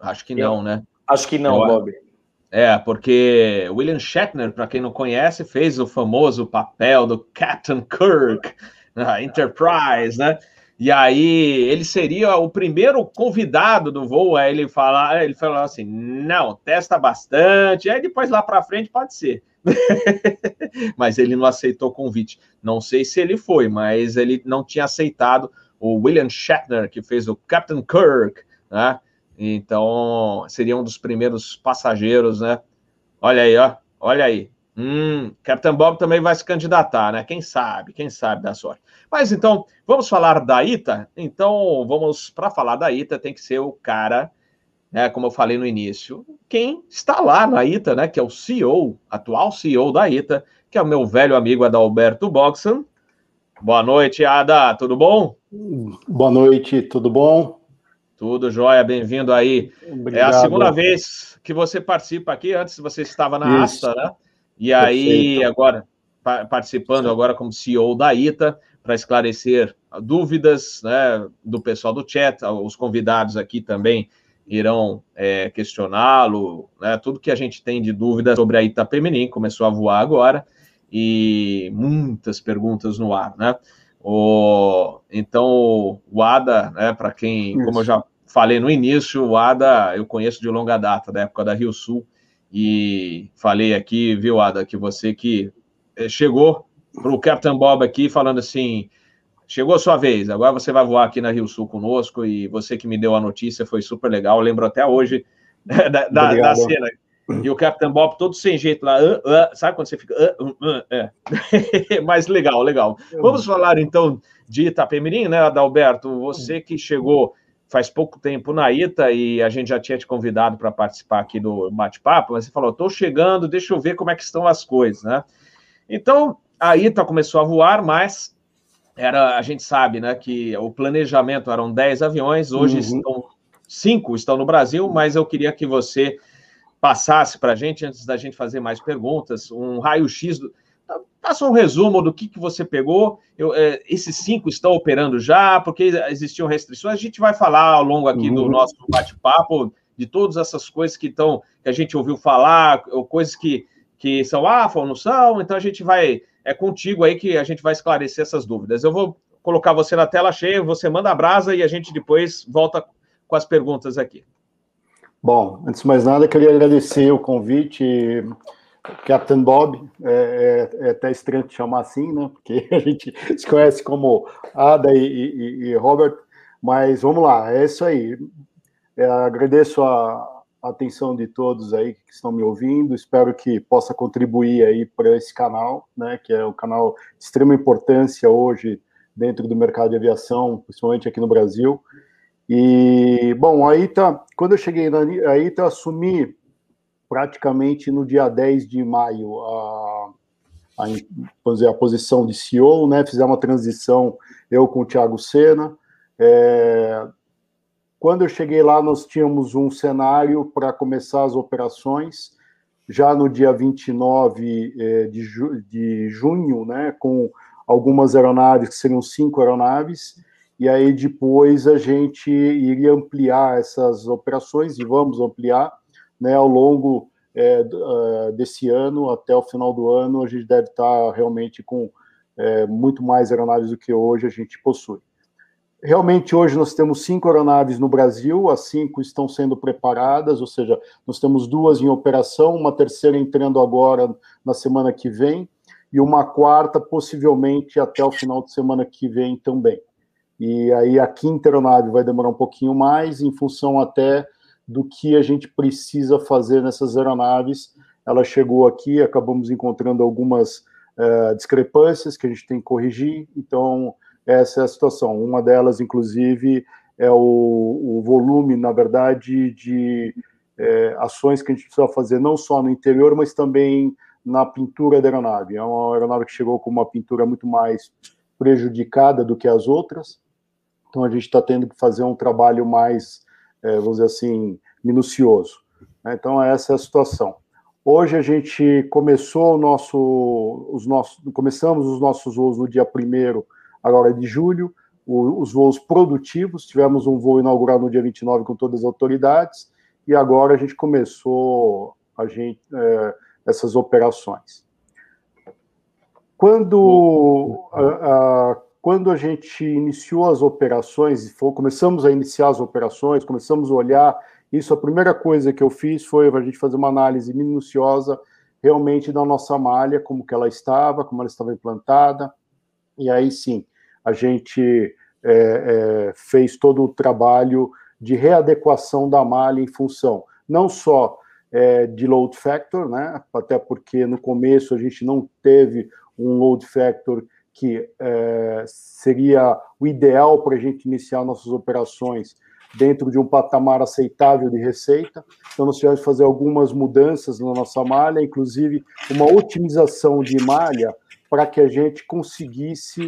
Acho que não, né? Acho que não, Eu... Bob. É, porque William Shatner, para quem não conhece, fez o famoso papel do Captain Kirk na Enterprise, né? E aí ele seria o primeiro convidado do voo. Aí ele fala, ele falou assim: não, testa bastante. Aí depois lá para frente pode ser. mas ele não aceitou o convite. Não sei se ele foi, mas ele não tinha aceitado o William Shatner, que fez o Captain Kirk, né? Então, seria um dos primeiros passageiros, né? Olha aí, ó. Olha aí. Hum, Captain Bob também vai se candidatar, né? Quem sabe, quem sabe da sorte. Mas então, vamos falar da ITA? Então, vamos, para falar da ITA, tem que ser o cara né, como eu falei no início, quem está lá na ITA, né, que é o CEO, atual CEO da ITA, que é o meu velho amigo Adalberto Boxan. Boa noite, Ada, tudo bom? Boa noite, tudo bom? Tudo jóia, bem-vindo aí. Obrigado. É a segunda vez que você participa aqui, antes você estava na Isso. ASTA, né? E aí, Perfeito. agora, participando agora como CEO da ITA, para esclarecer dúvidas né, do pessoal do chat, os convidados aqui também irão é, questioná-lo, né? Tudo que a gente tem de dúvida sobre a Itapemirim começou a voar agora e muitas perguntas no ar, né? O, então, o ADA, né, para quem, Isso. como eu já falei no início, o ADA eu conheço de longa data, da época da Rio Sul, e falei aqui, viu, Ada, que você que é, chegou para o Captain Bob aqui falando assim, chegou a sua vez, agora você vai voar aqui na Rio Sul conosco e você que me deu a notícia foi super legal, eu lembro até hoje da, da, da cena. E o Capitão Bob todo sem jeito lá, uh, uh, sabe quando você fica. Uh, é. Mas legal, legal. Vamos falar então de Itapemirim, né, Adalberto? Você que chegou faz pouco tempo na ITA e a gente já tinha te convidado para participar aqui do bate-papo, mas você falou: estou chegando, deixa eu ver como é que estão as coisas, né? Então, a ITA começou a voar, mas era, a gente sabe, né, que o planejamento eram 10 aviões, hoje uhum. estão cinco estão no Brasil, mas eu queria que você passasse para a gente, antes da gente fazer mais perguntas, um raio-x, Faça um resumo do que, que você pegou. Eu, é, esses cinco estão operando já, porque existiam restrições. A gente vai falar ao longo aqui uhum. do nosso bate-papo de todas essas coisas que estão, que a gente ouviu falar, ou coisas que, que são ou não são. Então a gente vai. É contigo aí que a gente vai esclarecer essas dúvidas. Eu vou colocar você na tela cheia, você manda a brasa e a gente depois volta com as perguntas aqui. Bom, antes de mais nada, queria agradecer o convite, Captain Bob. É, é, é até estranho te chamar assim, né? Porque a gente se conhece como Ada e, e, e Robert. Mas vamos lá, é isso aí. É, agradeço a, a atenção de todos aí que estão me ouvindo. Espero que possa contribuir aí para esse canal, né? Que é um canal de extrema importância hoje dentro do mercado de aviação, principalmente aqui no Brasil. E, bom, aí tá, quando eu cheguei na aí tá, assumi praticamente no dia 10 de maio a, a, dizer, a posição de CEO, né? Fizemos uma transição, eu com o Thiago Sena. É, quando eu cheguei lá, nós tínhamos um cenário para começar as operações, já no dia 29 é, de, ju, de junho, né? Com algumas aeronaves, que seriam cinco aeronaves, e aí depois a gente iria ampliar essas operações e vamos ampliar né, ao longo é, uh, desse ano até o final do ano a gente deve estar realmente com é, muito mais aeronaves do que hoje a gente possui. Realmente hoje nós temos cinco aeronaves no Brasil, as cinco estão sendo preparadas, ou seja, nós temos duas em operação, uma terceira entrando agora na semana que vem e uma quarta possivelmente até o final de semana que vem também. E aí a quinta aeronave vai demorar um pouquinho mais, em função até do que a gente precisa fazer nessas aeronaves. Ela chegou aqui, acabamos encontrando algumas uh, discrepâncias que a gente tem que corrigir, então essa é a situação. Uma delas, inclusive, é o, o volume, na verdade, de é, ações que a gente precisa fazer não só no interior, mas também na pintura da aeronave. É uma aeronave que chegou com uma pintura muito mais prejudicada do que as outras, então a gente está tendo que fazer um trabalho mais, vamos dizer assim, minucioso. Né? Então essa é a situação. Hoje a gente começou nosso, os nossos, começamos os nossos voos no dia 1 agora de julho, o, os voos produtivos, tivemos um voo inaugural no dia 29 com todas as autoridades, e agora a gente começou a gente, é, essas operações. Quando, a, quando a gente iniciou as operações, for, começamos a iniciar as operações, começamos a olhar, isso a primeira coisa que eu fiz foi a gente fazer uma análise minuciosa realmente da nossa malha, como que ela estava, como ela estava implantada, e aí sim, a gente é, é, fez todo o trabalho de readequação da malha em função não só é, de load factor, né? até porque no começo a gente não teve um load factor que é, seria o ideal para a gente iniciar nossas operações dentro de um patamar aceitável de receita. Então, nós tivemos que fazer algumas mudanças na nossa malha, inclusive uma otimização de malha para que a gente conseguisse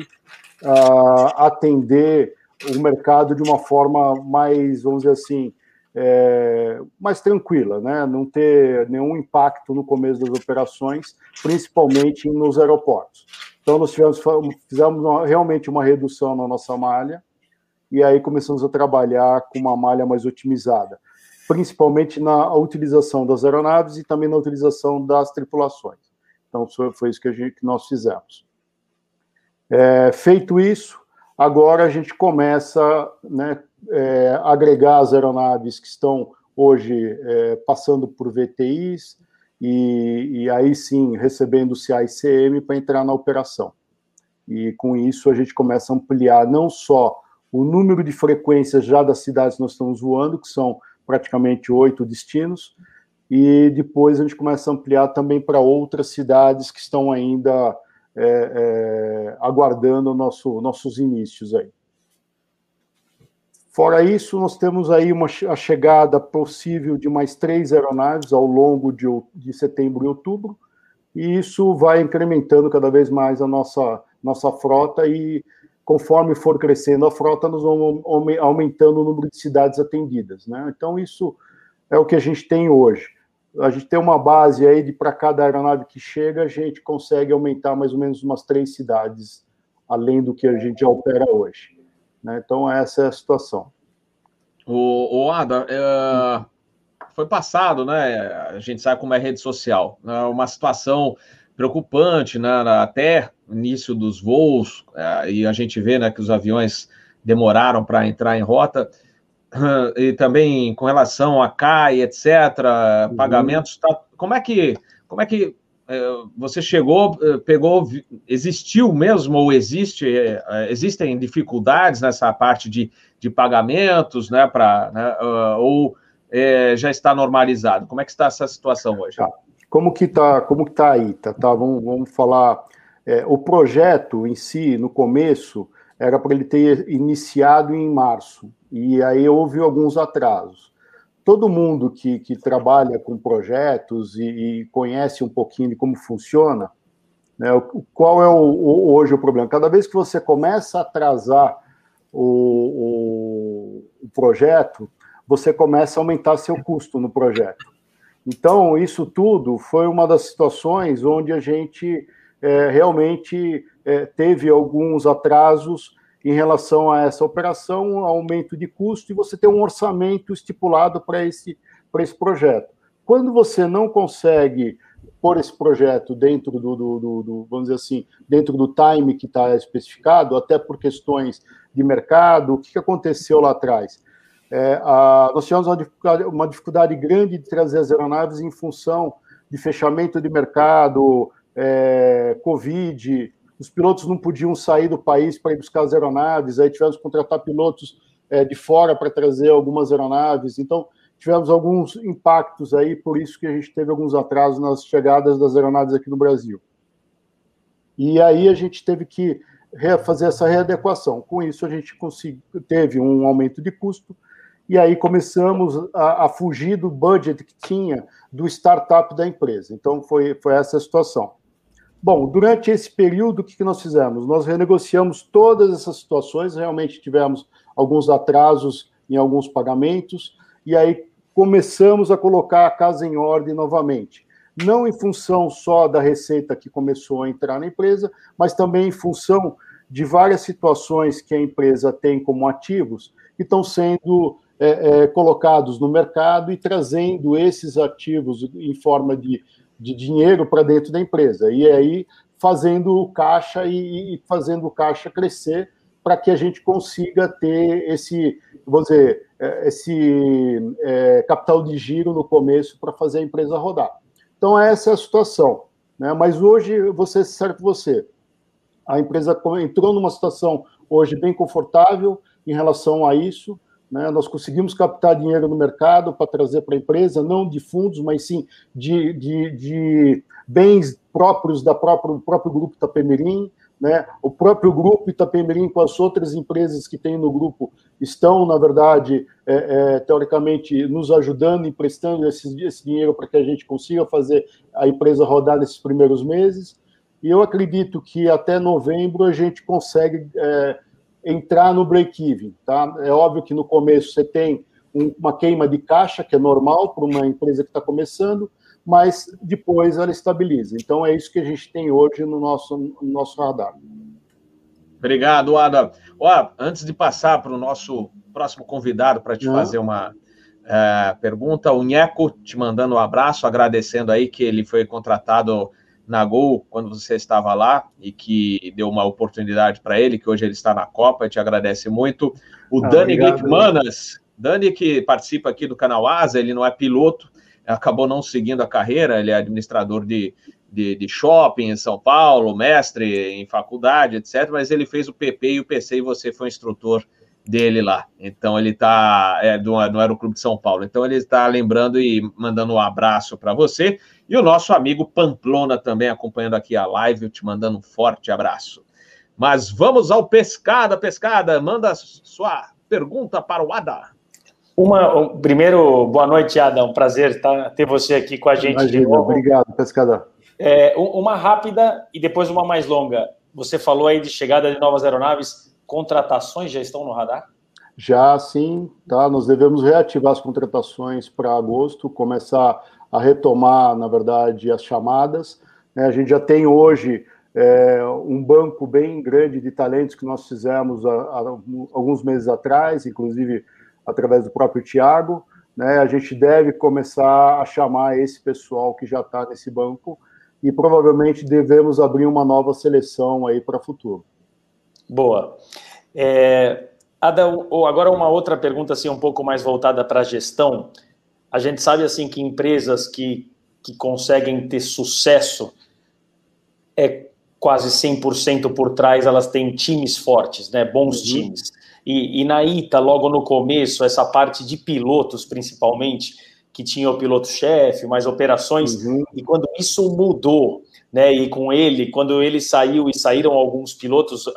uh, atender o mercado de uma forma mais, vamos dizer assim, é, mais tranquila, né? não ter nenhum impacto no começo das operações, principalmente nos aeroportos. Então, nós fizemos realmente uma redução na nossa malha e aí começamos a trabalhar com uma malha mais otimizada, principalmente na utilização das aeronaves e também na utilização das tripulações. Então, foi isso que, gente, que nós fizemos. É, feito isso, agora a gente começa né, é, agregar as aeronaves que estão hoje é, passando por VTIs, e, e aí sim recebendo o CICM para entrar na operação. E com isso a gente começa a ampliar não só o número de frequências já das cidades que nós estamos voando, que são praticamente oito destinos, e depois a gente começa a ampliar também para outras cidades que estão ainda é, é, aguardando nosso, nossos inícios aí. Fora isso, nós temos aí uma, a chegada possível de mais três aeronaves ao longo de, de setembro e outubro, e isso vai incrementando cada vez mais a nossa, nossa frota e conforme for crescendo a frota, nós vamos aumentando o número de cidades atendidas. Né? Então, isso é o que a gente tem hoje. a gente tem uma base aí de para cada aeronave que chega, a gente consegue aumentar mais ou menos umas três cidades, além do que a gente já opera hoje. Né? Então, essa é a situação. O, o Ada, é, foi passado, né? A gente sabe como é rede social, né? uma situação preocupante, né? Até início dos voos, é, e a gente vê né, que os aviões demoraram para entrar em rota e também com relação a CAI, etc., uhum. pagamentos, tá, como é que, como é que é, você chegou, é, pegou, existiu mesmo ou existe, é, existem dificuldades nessa parte de, de pagamentos, né, para, né, ou é, já está normalizado? Como é que está essa situação hoje? Tá. Como que está como que tá aí? Tá, tá vamos, vamos falar, é, o projeto em si, no começo, era para ele ter iniciado em março, e aí houve alguns atrasos. Todo mundo que, que trabalha com projetos e, e conhece um pouquinho de como funciona, né, qual é o, o, hoje o problema? Cada vez que você começa a atrasar o, o projeto, você começa a aumentar seu custo no projeto. Então, isso tudo foi uma das situações onde a gente é, realmente é, teve alguns atrasos em relação a essa operação, aumento de custo, e você tem um orçamento estipulado para esse, esse projeto. Quando você não consegue pôr esse projeto dentro do, do, do, do vamos dizer assim, dentro do time que está especificado, até por questões de mercado, o que, aconteceu lá atrás? É, a, nós tivemos uma dificuldade, uma dificuldade, grande de trazer as aeronaves em função de fechamento de mercado, é, Covid, os pilotos não podiam sair do país para ir buscar as aeronaves, aí tivemos que contratar pilotos é, de fora para trazer algumas aeronaves, então tivemos alguns impactos aí, por isso que a gente teve alguns atrasos nas chegadas das aeronaves aqui no Brasil. E aí a gente teve que fazer essa readequação. Com isso, a gente teve um aumento de custo, e aí começamos a, a, fugir do budget que tinha do startup da empresa. Então, foi, foi essa a situação. Bom, durante esse período, o que nós fizemos? Nós renegociamos todas essas situações, realmente tivemos alguns atrasos em alguns pagamentos, e aí começamos a colocar a casa em ordem novamente. Não em função só da receita que começou a entrar na empresa, mas também em função de várias situações que a empresa tem como ativos que estão sendo é, é, colocados no mercado e trazendo esses ativos em forma de de dinheiro para dentro da empresa. E aí fazendo o caixa e, e fazendo o caixa crescer para que a gente consiga ter esse, vou dizer, é, esse é, capital de giro no começo para fazer a empresa rodar. Então essa é a situação. Né? Mas hoje você serve você. A empresa entrou numa situação hoje bem confortável em relação a isso. Né? Nós conseguimos captar dinheiro no mercado para trazer para a empresa, não de fundos, mas sim de, de, de bens próprios da própria, do próprio grupo Itapemirim. Né? O próprio grupo Itapemirim, com as outras empresas que tem no grupo, estão, na verdade, é, é, teoricamente, nos ajudando, emprestando esse, esse dinheiro para que a gente consiga fazer a empresa rodar nesses primeiros meses. E eu acredito que até novembro a gente consegue é, entrar no break-even. Tá? É óbvio que no começo você tem uma queima de caixa, que é normal para uma empresa que está começando, mas depois ela estabiliza. Então é isso que a gente tem hoje no nosso, no nosso radar. Obrigado, Ada. Ó, antes de passar para o nosso próximo convidado para te fazer uma é, pergunta, o Nheco te mandando um abraço, agradecendo aí que ele foi contratado na Gol quando você estava lá e que deu uma oportunidade para ele, que hoje ele está na Copa, te agradece muito. O ah, Dani Glickmanas, Dani que participa aqui do canal Asa, ele não é piloto, acabou não seguindo a carreira, ele é administrador de, de, de, shopping em São Paulo, mestre em faculdade, etc. Mas ele fez o PP e o PC e você foi instrutor dele lá. Então ele está é, do, no Aeroclube de São Paulo. Então ele está lembrando e mandando um abraço para você. E o nosso amigo Pamplona também acompanhando aqui a live, te mandando um forte abraço. Mas vamos ao Pescada, Pescada, manda sua pergunta para o Ada. Uma, primeiro, boa noite, Ada. Um prazer tá, ter você aqui com a gente Imagina, de novo. Obrigado, Pescada. É, uma rápida e depois uma mais longa. Você falou aí de chegada de novas aeronaves contratações já estão no radar? Já sim, tá? Nós devemos reativar as contratações para agosto, começar a retomar, na verdade, as chamadas. Né? A gente já tem hoje é, um banco bem grande de talentos que nós fizemos há, há alguns meses atrás, inclusive através do próprio Tiago. Né? A gente deve começar a chamar esse pessoal que já está nesse banco e provavelmente devemos abrir uma nova seleção aí para o futuro. Boa. É, Adão, agora uma outra pergunta assim um pouco mais voltada para a gestão. A gente sabe assim que empresas que, que conseguem ter sucesso é quase 100% por trás, elas têm times fortes, né? Bons uhum. times. E, e na ITA, logo no começo, essa parte de pilotos, principalmente, que tinha o piloto-chefe, mais operações, uhum. e quando isso mudou, né, e com ele, quando ele saiu e saíram alguns pilotos, uh,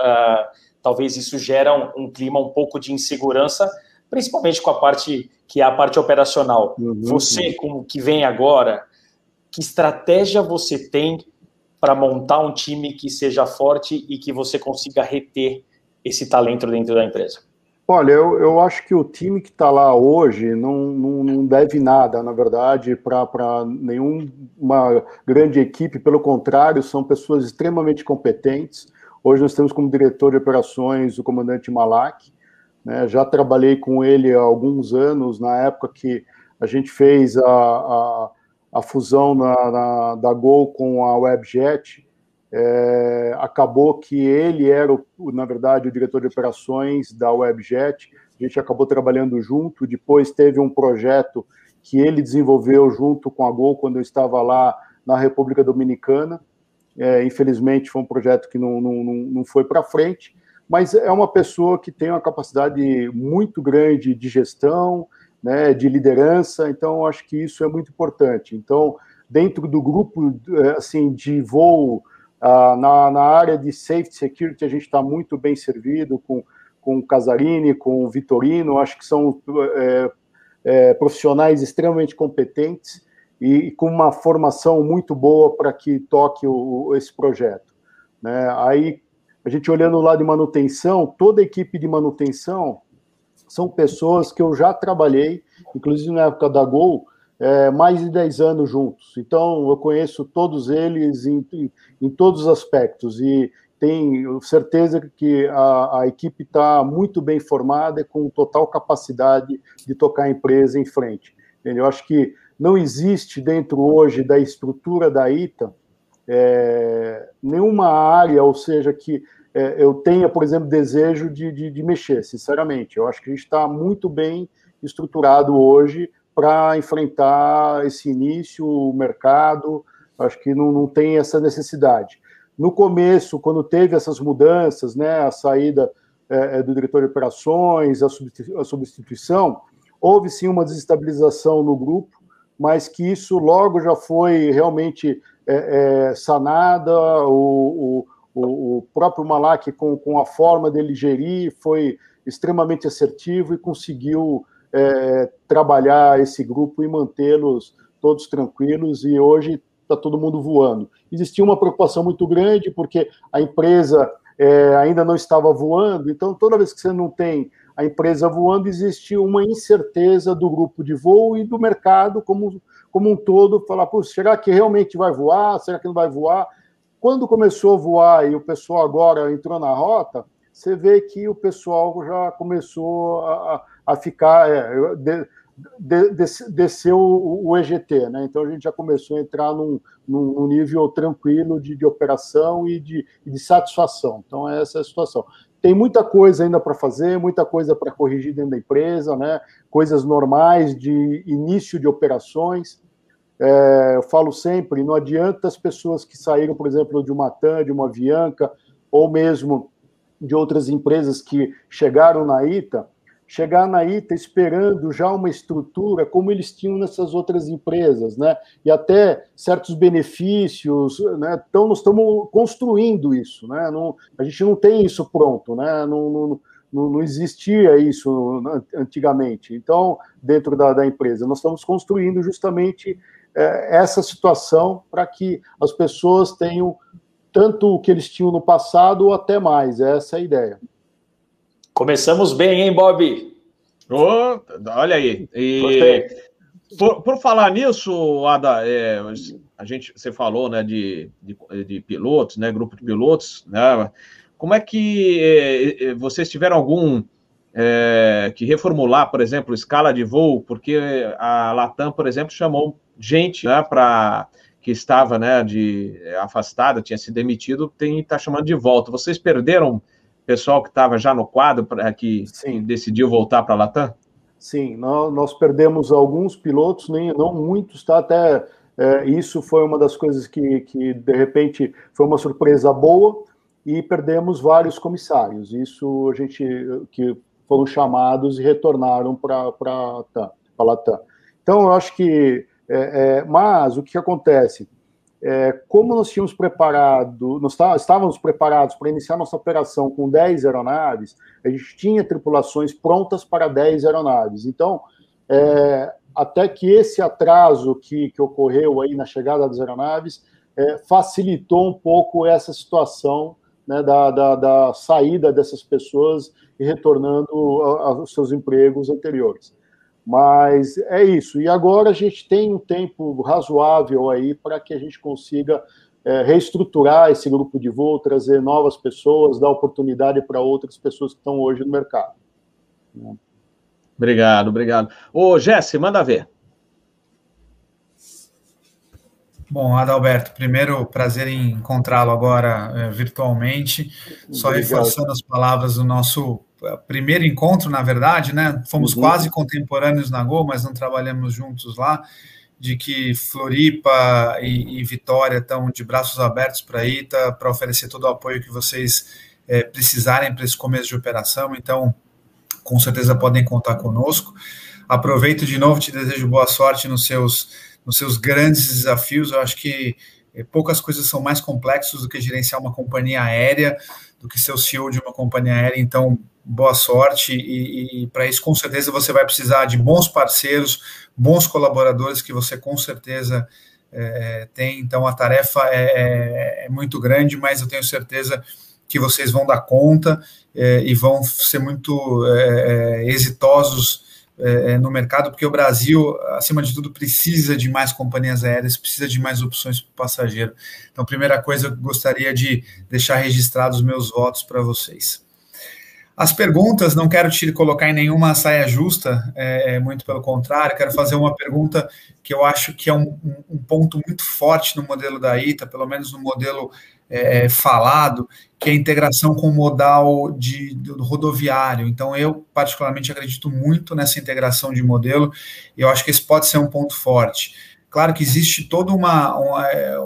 talvez isso gera um, um, clima um pouco de insegurança, principalmente com a parte que é a parte operacional. Uhum. Você, como que vem agora, que estratégia você tem para montar um time que seja forte e que você consiga reter esse talento dentro da empresa? Olha, eu, eu acho que o time que está lá hoje não, não, não, deve nada, na verdade, para nenhuma grande equipe, pelo contrário, são pessoas extremamente competentes. Hoje nós temos como diretor de operações o comandante Malak, né? já trabalhei com ele há alguns anos, na época que a gente fez a, a, a fusão na, na, da Gol com a Webjet, é, acabou que ele era, o, na verdade, o diretor de operações da Webjet. A gente acabou trabalhando junto. Depois teve um projeto que ele desenvolveu junto com a Gol quando eu estava lá na República Dominicana. É, infelizmente, foi um projeto que não, não, não foi para frente, mas é uma pessoa que tem uma capacidade muito grande de gestão, né, de liderança. Então, acho que isso é muito importante. Então, dentro do grupo é, assim de voo ah, na, na, área de safety security, a gente está muito bem servido com, com o Casarini, com o Vitorino, acho que são é, é, profissionais extremamente competentes e, e, com uma formação muito boa para que toque o, esse projeto. Né? Aí, a gente olhando lá de manutenção, toda a equipe de manutenção são pessoas que eu já trabalhei, inclusive na época da Gol, é, mais de 10 anos juntos. Então, eu conheço todos eles em, em, em todos os aspectos e tenho certeza que a, a equipe está muito bem formada e com total capacidade de tocar a empresa em frente. Eu acho que não existe dentro hoje da estrutura da ITA é, nenhuma área, ou seja, que é, eu tenha, por exemplo, desejo de, de, de mexer, sinceramente. Eu acho que a gente está muito bem estruturado hoje para enfrentar esse início, o mercado, acho que não, não tem essa necessidade. No começo, quando teve essas mudanças, né, a saída é, é do diretor de operações, a substituição, houve sim uma desestabilização no grupo, mas que isso logo já foi realmente é, é, sanada, o, o, o, próprio Malak, com, com a forma dele gerir, foi extremamente assertivo e conseguiu é, trabalhar esse grupo e mantê-los todos tranquilos, e hoje está todo mundo voando. Existia uma preocupação muito grande, porque a empresa é, ainda não estava voando, então toda vez que você não tem a empresa voando, existe uma incerteza do grupo de voo e do mercado como, como um todo, falar, será que realmente vai voar? Será que não vai voar? Quando começou a voar e o pessoal agora entrou na rota, você vê que o pessoal já começou a ficar. É, de, de, de, desceu o, o, EGT, né? Então a gente já começou a entrar num, num nível tranquilo de, de operação e de, de satisfação. Então, essa é a situação. Tem muita coisa ainda para fazer, muita coisa para corrigir dentro da empresa, né? Coisas normais de início de operações. É, eu falo sempre, não adianta as pessoas que saíram, por exemplo, de uma TAM, de uma Avianca, ou mesmo de outras empresas que chegaram na ITA, chegar na ITA esperando já uma estrutura como eles tinham nessas outras empresas, né? E até certos benefícios, né? Então nós estamos construindo isso, né? Não, a gente não tem isso pronto, né? Não, não, não, não existia isso antigamente. Então, dentro da, da empresa, nós estamos construindo justamente é, essa situação para que as pessoas tenham tanto o que eles tinham no passado ou até mais. Essa é a ideia. Começamos bem, hein, Bob? Oh, olha aí. E Por, por, falar nisso, Ada, é, a gente, você falou né, de, de, de, pilotos, né, grupo de pilotos, né, como é que é, é vocês tiveram algum é, que reformular, por exemplo, escala de voo, porque a Latam, por exemplo, chamou gente né, para que estava né, de afastada, tinha se demitido, tem está chamando de volta. Vocês perderam pessoal que estava já no quadro para que, que, decidiu voltar para a Latam? Sim, nós, nós, perdemos alguns pilotos, nem não muitos, tá? Até é, isso foi uma das coisas que, que de repente foi uma surpresa boa e perdemos vários comissários. Isso a gente que foram chamados e retornaram para a Latam. Então, eu acho que. É, é, mas o que acontece? É, como nós tínhamos preparado, nós estávamos preparados para iniciar nossa operação com 10 aeronaves, a gente tinha tripulações prontas para 10 aeronaves. Então, é, até que esse atraso que, que ocorreu aí na chegada das aeronaves é, facilitou um pouco essa situação né, da, da, da, saída dessas pessoas e retornando aos seus empregos anteriores. Mas é isso. E agora a gente tem um tempo razoável aí para que a gente consiga é, reestruturar esse grupo de voo, trazer novas pessoas, dar oportunidade para outras pessoas que estão hoje no mercado. Obrigado, obrigado. Ô, Jesse, manda ver. Bom, Adalberto, primeiro prazer em encontrá-lo agora é, virtualmente. Só Obrigado. reforçando as palavras do nosso primeiro encontro, na verdade, né? Fomos uhum. quase contemporâneos na Gol, mas não trabalhamos juntos lá. De que Floripa e, e Vitória estão de braços abertos para a ITA, para oferecer todo o apoio que vocês é, precisarem para esse começo de operação. Então, com certeza podem contar conosco. Aproveito de novo, te desejo boa sorte nos seus nos seus grandes desafios. Eu acho que eh, poucas coisas são mais complexas do que gerenciar uma companhia aérea, do que ser o CEO de uma companhia aérea. Então, boa sorte. E, e para isso, com certeza, você vai precisar de bons parceiros, bons colaboradores que você com certeza é, tem. Então, a tarefa é, é, é, muito grande, mas eu tenho certeza que vocês vão dar conta é, e vão ser muito exitosos é, é, no mercado, porque o Brasil, acima de tudo, precisa de mais companhias aéreas, precisa de mais opções para o passageiro. Então, primeira coisa, eu gostaria de deixar registrados os meus votos para vocês. As perguntas, não quero te colocar em nenhuma saia justa, é, é, muito pelo contrário, quero fazer uma pergunta que eu acho que é um, um ponto muito forte no modelo da ITA, pelo menos no modelo é, falado, que é a integração com o modal de, do rodoviário. Então, eu particularmente acredito muito nessa integração de modelo, e eu acho que esse pode ser um ponto forte. Claro que existe todo uma, uma é,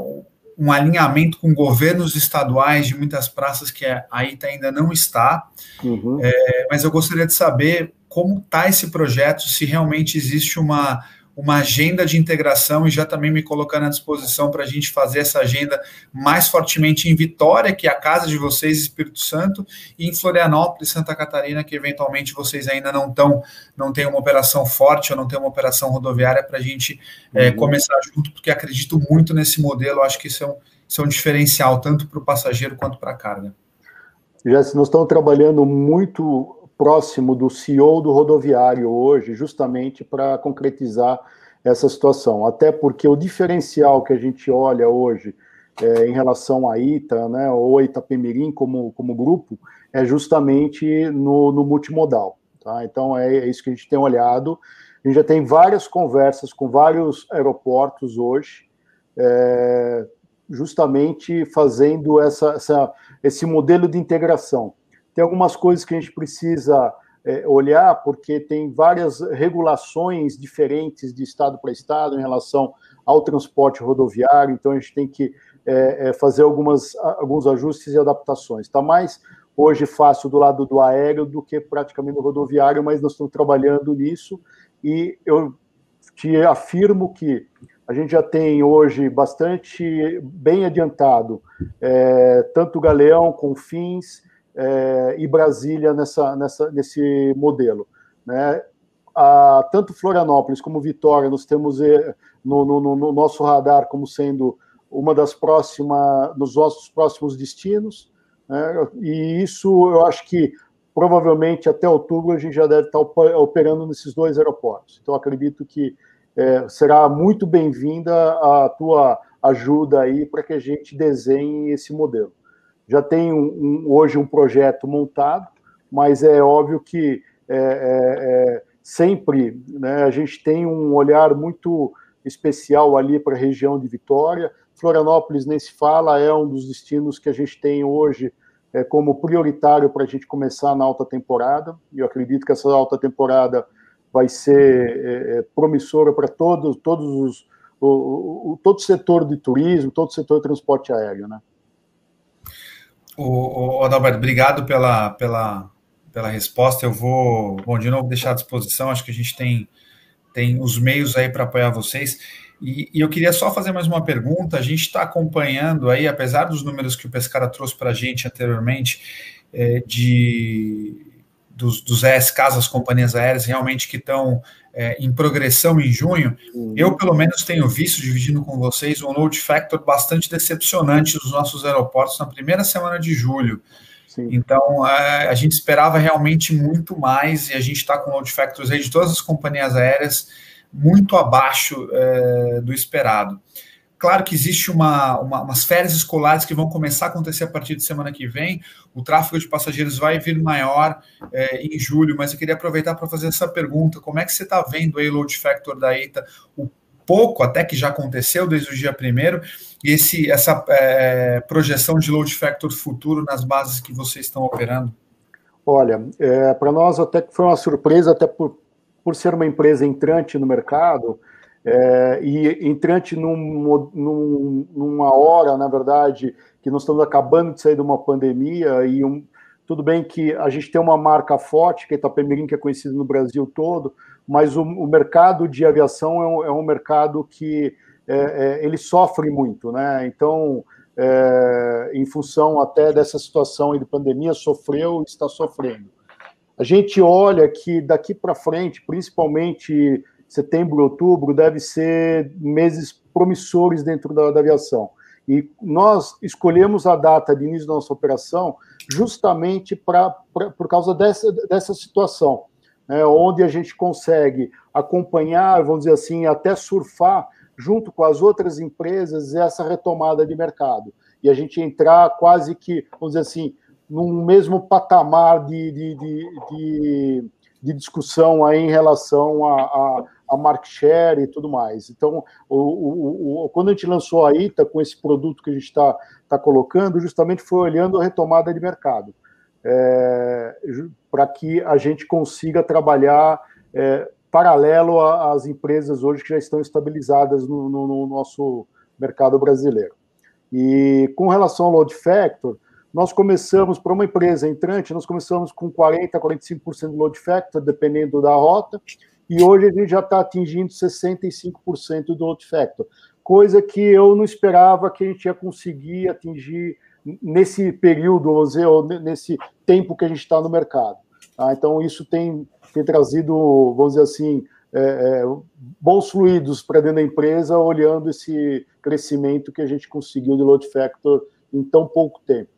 um alinhamento com governos estaduais de muitas praças que a ITA ainda não está, uhum. é, mas eu gostaria de saber como está esse projeto, se realmente existe uma, uma agenda de integração e já também me colocando à disposição para a gente fazer essa agenda mais fortemente em Vitória, que é a casa de vocês, Espírito Santo, e em Florianópolis, Santa Catarina, que eventualmente vocês ainda não estão, não tem uma operação forte ou não tem uma operação rodoviária para a gente é, uhum. começar junto, porque acredito muito nesse modelo, acho que isso é um, isso é um diferencial, tanto para o passageiro quanto para a carga. Já nós estamos trabalhando muito próximo do CEO do rodoviário hoje, justamente para concretizar essa situação. Até porque o diferencial que a gente olha hoje é, em relação à ITA, né, ou Itapemirim como, como grupo, é justamente no, no multimodal. Tá? Então é, é, isso que a gente tem olhado. A gente já tem várias conversas com vários aeroportos hoje, é, justamente fazendo essa, essa, esse modelo de integração. Tem algumas coisas que a gente precisa é, olhar, porque tem várias regulações diferentes de estado para estado em relação ao transporte rodoviário, então a gente tem que é, é, fazer algumas, alguns ajustes e adaptações. Está mais hoje fácil do lado do aéreo do que praticamente do rodoviário, mas nós estamos trabalhando nisso e eu te afirmo que a gente já tem hoje bastante bem adiantado, é, tanto Galeão com fins, é, e Brasília nessa, nessa, nesse modelo. Né? A, tanto Florianópolis como Vitória, nós temos é, no, no, no, nosso radar como sendo uma das próximas, dos nossos próximos destinos, né? e isso eu acho que provavelmente até outubro a gente já deve estar operando nesses dois aeroportos. Então acredito que é, será muito bem-vinda a tua ajuda aí para que a gente desenhe esse modelo. Já tem um, um, hoje um projeto montado, mas é óbvio que é, é, é sempre né, a gente tem um olhar muito especial ali para a região de Vitória. Florianópolis, nem se fala, é um dos destinos que a gente tem hoje é, como prioritário para a gente começar na alta temporada. E eu acredito que essa alta temporada vai ser é, é promissora para todos, todos os, o, o, todo o setor de turismo, todo o setor de transporte aéreo, né? O, o Adalberto, obrigado pela, pela, pela resposta. Eu vou, bom, de novo deixar à disposição. Acho que a gente tem tem os meios aí para apoiar vocês. E, e, eu queria só fazer mais uma pergunta. A gente está acompanhando aí, apesar dos números que o Pescara trouxe para a gente anteriormente, é, de dos, dos ESKs, as companhias aéreas, realmente que estão é, em progressão em junho, uhum. eu pelo menos tenho visto, dividindo com vocês, um load factor bastante decepcionante dos nossos aeroportos na primeira semana de julho. Sim. Então, a, a, gente esperava realmente muito mais e a gente está com load factors aí de todas as companhias aéreas muito abaixo é, do esperado. Claro que existe uma, uma, umas férias escolares que vão começar a acontecer a partir de semana que vem. O tráfego de passageiros vai vir maior é, em julho, mas eu queria aproveitar para fazer essa pergunta: como é que você está vendo o load factor da ITA, o pouco até que já aconteceu desde o dia primeiro, e esse, essa é, projeção de load factor futuro nas bases que vocês estão operando? Olha, é, para nós até que foi uma surpresa, até por, por ser uma empresa entrante no mercado, é, e entrante num, num, numa hora, na verdade, que nós estamos acabando de sair de uma pandemia e um, tudo bem que a gente tem uma marca forte, que é Itapemirim, que é conhecido no Brasil todo, mas o, o mercado de aviação é um, é um mercado que é, é, ele sofre muito, né? Então, é, em função até dessa situação de pandemia, sofreu e está sofrendo. A gente olha que daqui para frente, principalmente setembro, outubro, deve ser meses promissores dentro da, da aviação. E nós escolhemos a data de início da nossa operação justamente pra, pra por causa dessa, dessa situação né, onde a gente consegue acompanhar, vamos dizer assim, até surfar junto com as outras empresas essa retomada de mercado. E a gente entrar quase que, vamos dizer assim, num mesmo patamar de, de, de, de, de discussão aí em relação a, a, a market share e tudo mais. Então, o, o, o, quando a gente lançou a ITA com esse produto que a gente está tá colocando, justamente foi olhando a retomada de mercado é, para que a gente consiga trabalhar é, paralelo às empresas hoje que já estão estabilizadas no, no, no, nosso mercado brasileiro. E com relação ao load factor, nós começamos, para uma empresa entrante, nós começamos com 40% a 45% de load factor, dependendo da rota, e hoje a gente já está atingindo 65% do load factor, coisa que eu não esperava que a gente ia conseguir atingir nesse período, vamos dizer, ou nesse tempo que a gente está no mercado. Tá? Então, isso tem, tem trazido, vamos dizer assim, é, é, bons fluidos para dentro da empresa, olhando esse crescimento que a gente conseguiu de load factor em tão pouco tempo.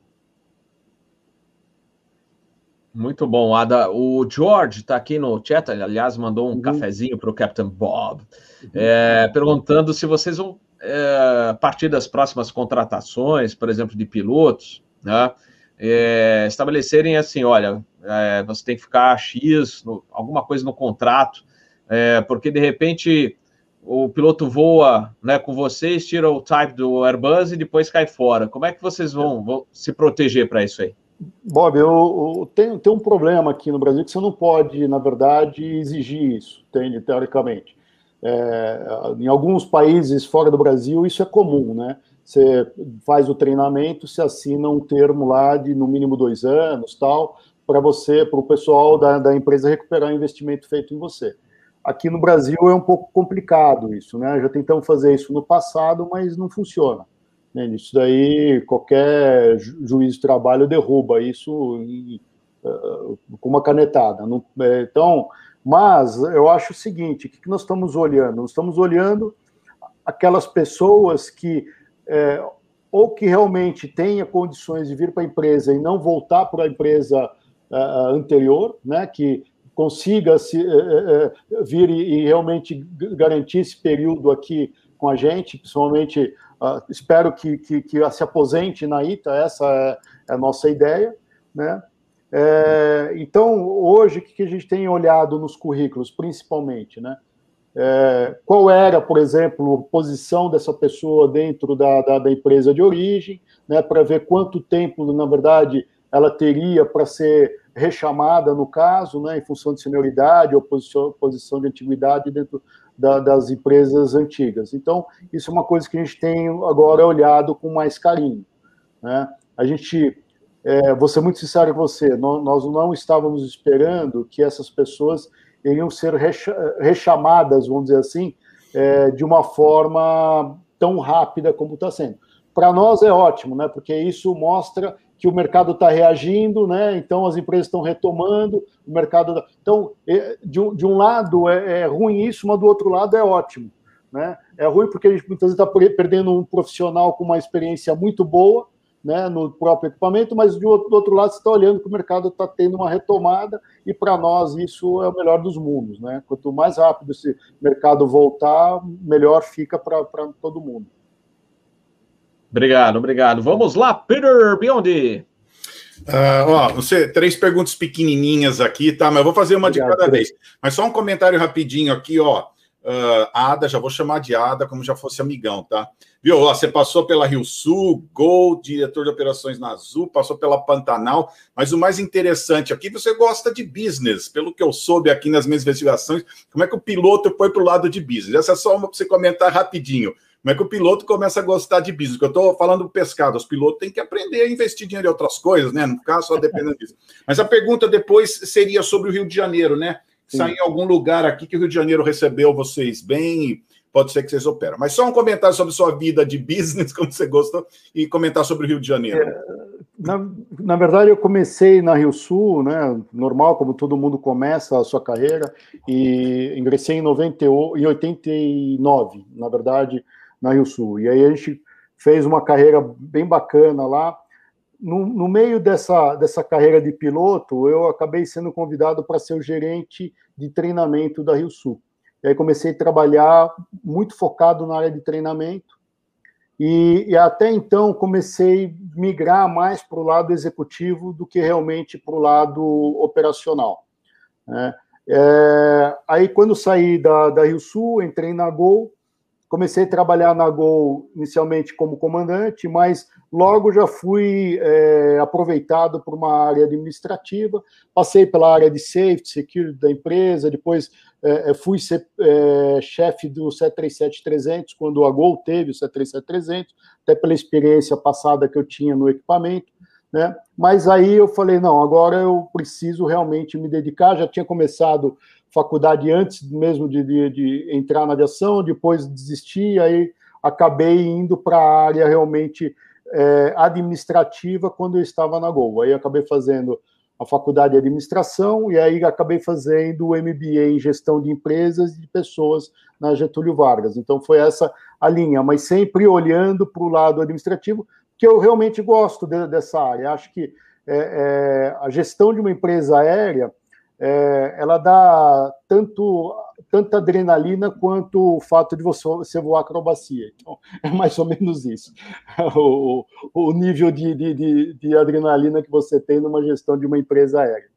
Muito bom, Ada. O George está aqui no chat, aliás, mandou um uhum. cafezinho para o Captain Bob, uhum. é, perguntando se vocês vão é, a partir das próximas contratações, por exemplo, de pilotos, né, é, estabelecerem assim, olha, é, você tem que ficar X, no, alguma coisa no contrato, é, porque de repente o piloto voa né, com vocês, tira o type do Airbus e depois cai fora. Como é que vocês vão, vão se proteger para isso aí? Bob, eu, eu tenho, tenho um problema aqui no Brasil que você não pode, na verdade, exigir isso, tem, teoricamente. É, em alguns países fora do Brasil, isso é comum, né? Você faz o treinamento, se assina um termo lá de no mínimo dois anos, tal, para você, para o pessoal da, da empresa recuperar o investimento feito em você. Aqui no Brasil é um pouco complicado isso, né? Já tentamos fazer isso no passado, mas não funciona. Né? Isso daí qualquer juiz de trabalho derruba isso uh, com uma canetada. Não, é, então, mas eu acho o seguinte: o que nós estamos olhando? Nós estamos olhando aquelas pessoas que é, ou que realmente tenha condições de vir para a empresa e não voltar para a empresa uh, anterior, né? Que consiga se, é, vir e, e, realmente garantir esse período aqui com a gente, principalmente uh, espero que, que, que, se aposente na ITA, essa é, é a nossa ideia, né? É, então, hoje, o que a gente tem olhado nos currículos, principalmente, né? É, qual era, por exemplo, a posição dessa pessoa dentro da, da, da empresa de origem, né, para ver quanto tempo, na verdade, ela teria para ser rechamada, no caso, né, em função de senioridade ou posição, posição de antiguidade dentro da, das empresas antigas. Então, isso é uma coisa que a gente tem agora olhado com mais carinho. Né? A gente, é, vou ser muito sincero com você, nós, não estávamos esperando que essas pessoas iriam ser rechamadas, vamos dizer assim, é, de uma forma tão rápida como está sendo. Para nós é ótimo, né? Porque isso mostra que o mercado está reagindo, né? Então as empresas estão retomando, o mercado. Então, é, de um, de um lado é, é, ruim isso, mas do outro lado é ótimo. Né? É ruim porque a gente muitas vezes está perdendo um profissional com uma experiência muito boa né, no próprio equipamento, mas do outro, do outro lado você está olhando que o mercado está tendo uma retomada e para nós isso é o melhor dos mundos. Né? Quanto mais rápido esse mercado voltar, melhor fica para todo mundo. Obrigado, obrigado. Vamos lá, Peter Biondi. Uh, ó, você, três perguntas pequenininhas aqui, tá? Mas eu vou fazer uma Obrigado, de cada vez. Mas só um comentário rapidinho aqui, ó. Uh, Ada, já vou chamar de Ada como já fosse amigão, tá? Viu? Ó, você passou pela Rio Sul, Gol, diretor de operações na Azul, passou pela Pantanal, mas o mais interessante aqui, você gosta de business, pelo que eu soube aqui nas minhas investigações, como é que o piloto foi para o lado de business? Essa é só uma para você comentar rapidinho. Como é que o piloto começa a gostar de business? eu estou falando do pescado, os pilotos têm que aprender a investir dinheiro em outras coisas, né? Não ficar só dependendo disso. Mas a pergunta depois seria sobre o Rio de Janeiro, né? Sair em algum lugar aqui que o Rio de Janeiro recebeu vocês bem, pode ser que vocês operam. Mas só um comentário sobre sua vida de business, como você gostou, e comentar sobre o Rio de Janeiro. É, na, na verdade, eu comecei na Rio Sul, né? Normal, como todo mundo começa a sua carreira, e ingressei em, 90, em 89, na verdade na Rio Sul. E aí a gente fez uma carreira bem bacana lá. No, no meio dessa, dessa carreira de piloto, eu acabei sendo convidado para ser o gerente de treinamento da Rio Sul. E aí comecei a trabalhar muito focado na área de treinamento. E, e até então comecei a migrar mais para o lado executivo do que realmente para o lado operacional. Né? É, aí, quando saí da, da Rio Sul, entrei na Gol, Comecei a trabalhar na Gol inicialmente como comandante, mas logo já fui é, aproveitado por uma área administrativa. Passei pela área de safety, security da empresa, depois é, fui ser é, chefe do 737-300, quando a Gol teve o 737-300, até pela experiência passada que eu tinha no equipamento. Né? Mas aí eu falei, não, agora eu preciso realmente me dedicar. Já tinha começado faculdade antes mesmo de, de, de entrar na aviação, depois desisti, aí acabei indo para a área realmente é, administrativa quando eu estava na Gol. Aí acabei fazendo a faculdade de administração e aí acabei fazendo o MBA em gestão de empresas e de pessoas na Getúlio Vargas. Então foi essa a linha, mas sempre olhando para o lado administrativo, que eu realmente gosto de, dessa área. Acho que é, é, a gestão de uma empresa aérea é, ela dá tanto tanta adrenalina quanto o fato de você, você voar acrobacia. Então, é mais ou menos isso. O, o nível de, de, de, adrenalina que você tem numa gestão de uma empresa aérea.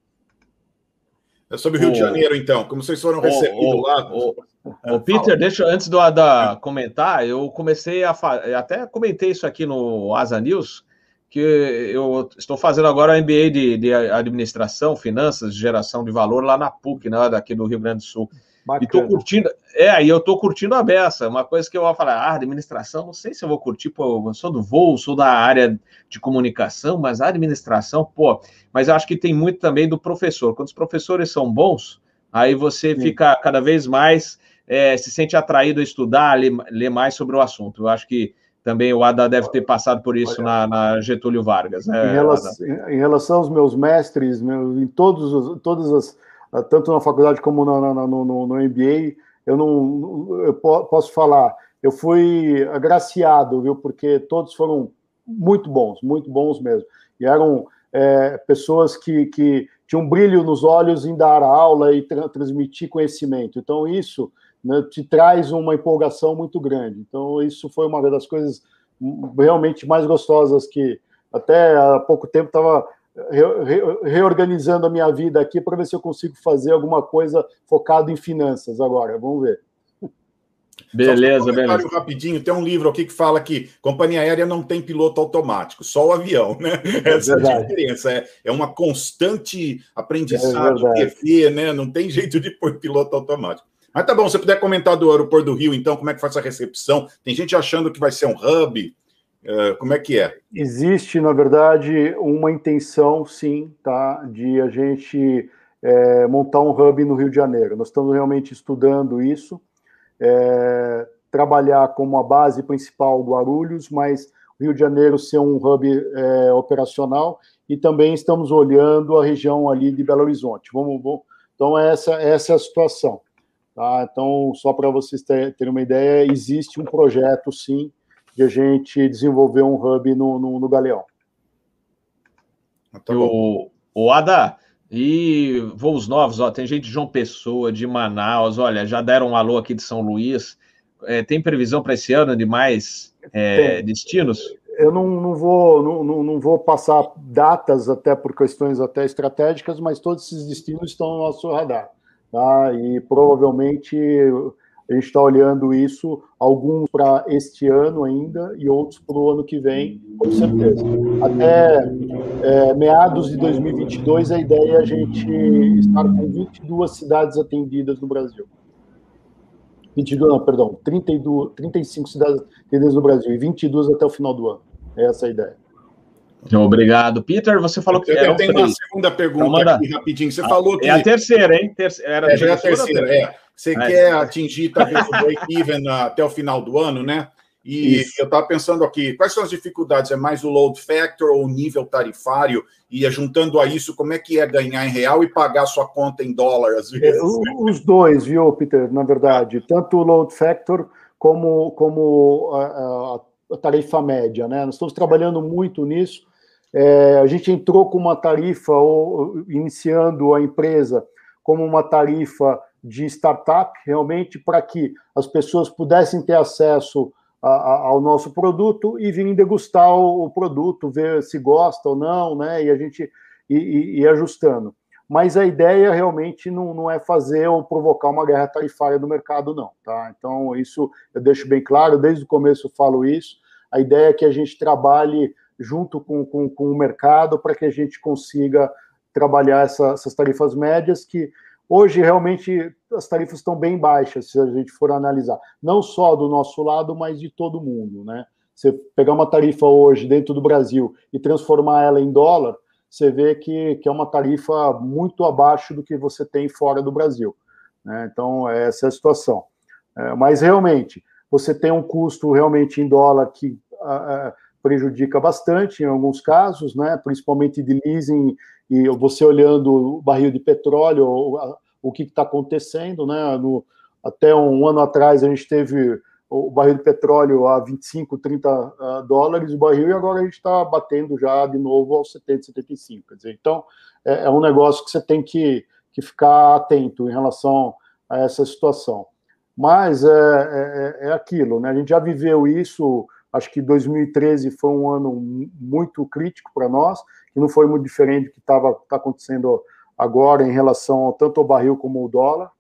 É sobre o Rio o, de Janeiro, então. Como vocês foram recebidos lá? O, Peter, deixa antes do Ada comentar, eu comecei a até comentei isso aqui no Asa News que eu estou fazendo agora MBA de, de, administração, finanças, geração de valor lá na PUC, né, daqui do Rio Grande do Sul. Bacana. E estou curtindo, é, e eu estou curtindo a beça. Uma coisa que eu vou falar, ah, administração, não sei se eu vou curtir, pô, eu sou do voo, sou da área de comunicação, mas a administração, pô, mas eu acho que tem muito também do professor. Quando os professores são bons, aí você Sim. fica cada vez mais, é, se sente atraído a estudar, ler, ler mais sobre o assunto. Eu acho que também o Ada deve ter passado por isso na, na, Getúlio Vargas. Né, em, relação, em, relação, aos meus mestres, em todos, todas as, tanto na faculdade como no, no, no, no MBA, eu não eu posso falar, eu fui agraciado, viu? Porque todos foram muito bons, muito bons mesmo. E eram é, pessoas que, que, tinha um brilho nos olhos em dar aula e tra transmitir conhecimento. Então, isso né, te traz uma empolgação muito grande. Então, isso foi uma das coisas realmente mais gostosas que até há pouco tempo estava reorganizando a minha vida aqui para ver se eu consigo fazer alguma coisa focado em finanças agora. Vamos ver. Beleza, um beleza. rapidinho, tem um livro aqui que fala que companhia aérea não tem piloto automático, só o avião, né? É Essa é a diferença. É, é uma constante aprendizado, é TV, né? Não tem jeito de pôr piloto automático. Mas tá bom, se puder comentar do aeroporto do Rio, então, como é que faz a recepção? Tem gente achando que vai ser um hub. Uh, como é que é? Existe, na verdade, uma intenção, sim, tá, de a gente é, montar um hub no Rio de Janeiro. Nós estamos realmente estudando isso é, trabalhar como a base principal Guarulhos, mas Rio de Janeiro ser um hub é, operacional e também estamos olhando a região ali de Belo Horizonte. Vamos, vamos então essa essa é a situação. Tá? Então só para vocês terem uma ideia, existe um projeto sim de a gente desenvolver um hub no, no, no Galeão. Tá o, o Ada, e voos novos, ó, tem gente de João Pessoa, de Manaus, olha, já deram um alô aqui de São Luís. É, tem previsão para esse ano de mais é, destinos? Eu não, não vou não, não, vou passar datas até por questões até estratégicas, mas todos esses destinos estão no nosso radar, tá? E provavelmente a gente está olhando isso, alguns para este ano ainda e outros para o ano que vem, com certeza. Até é, meados de 2022, a ideia é a gente estar com 22 cidades atendidas no Brasil. 22, não, perdão, 32, 35 cidades atendidas no Brasil e 22 até o final do ano. É essa a ideia. Obrigado. Peter, você falou que. Eu tenho uma segunda pergunta então, aqui, rapidinho. Você ah, falou que. É a terceira, hein? Terceira, era é, já é a terceira, é. Você é. quer atingir, talvez, o break-even até o final do ano, né? E Isso. eu estava pensando aqui, quais são as dificuldades? É mais o load factor ou o nível tarifário? E juntando a isso, como é que é ganhar em real e pagar sua conta em dólar, às é, vezes? Os dois, viu, Peter? Na verdade, tanto o load factor como, como a, a, a tarifa média, né? Nós estamos trabalhando muito nisso. É, a gente entrou com uma tarifa, ou, iniciando a empresa, como uma tarifa de startup, realmente, para que as pessoas pudessem ter acesso a, a, ao nosso produto e virem degustar o, o, produto, ver se gosta ou não, né? E a gente ir, ajustando. Mas a ideia realmente não, não é fazer ou provocar uma guerra tarifária no mercado, não, tá? Então, isso eu deixo bem claro, desde o começo eu falo isso. A ideia é que a gente trabalhe junto com, com, com o mercado para que a gente consiga trabalhar essa, essas tarifas médias que Hoje, realmente, as tarifas estão bem baixas, se a gente for analisar. Não só do nosso lado, mas de todo mundo, né? Você pegar uma tarifa hoje dentro do Brasil e transformar ela em dólar, você vê que, que é uma tarifa muito abaixo do que você tem fora do Brasil. Né? Então, essa é a situação. É, mas, realmente, você tem um custo realmente em dólar que prejudica bastante em alguns casos, né? principalmente de leasing e você olhando o barril de petróleo, o, o que está acontecendo, né? No, até um ano atrás a gente teve o barril de petróleo a 25, 30 uh, dólares o barril, e agora a gente está batendo já de novo aos 70, 75. Quer dizer, então é, é um negócio que você tem que, que ficar atento em relação a essa situação. Mas é, é, é aquilo, né? A gente já viveu isso Acho que 2013 foi um ano muito crítico para nós, que não foi muito diferente do que estava tá acontecendo agora em relação ao, tanto ao barril como ao dólar.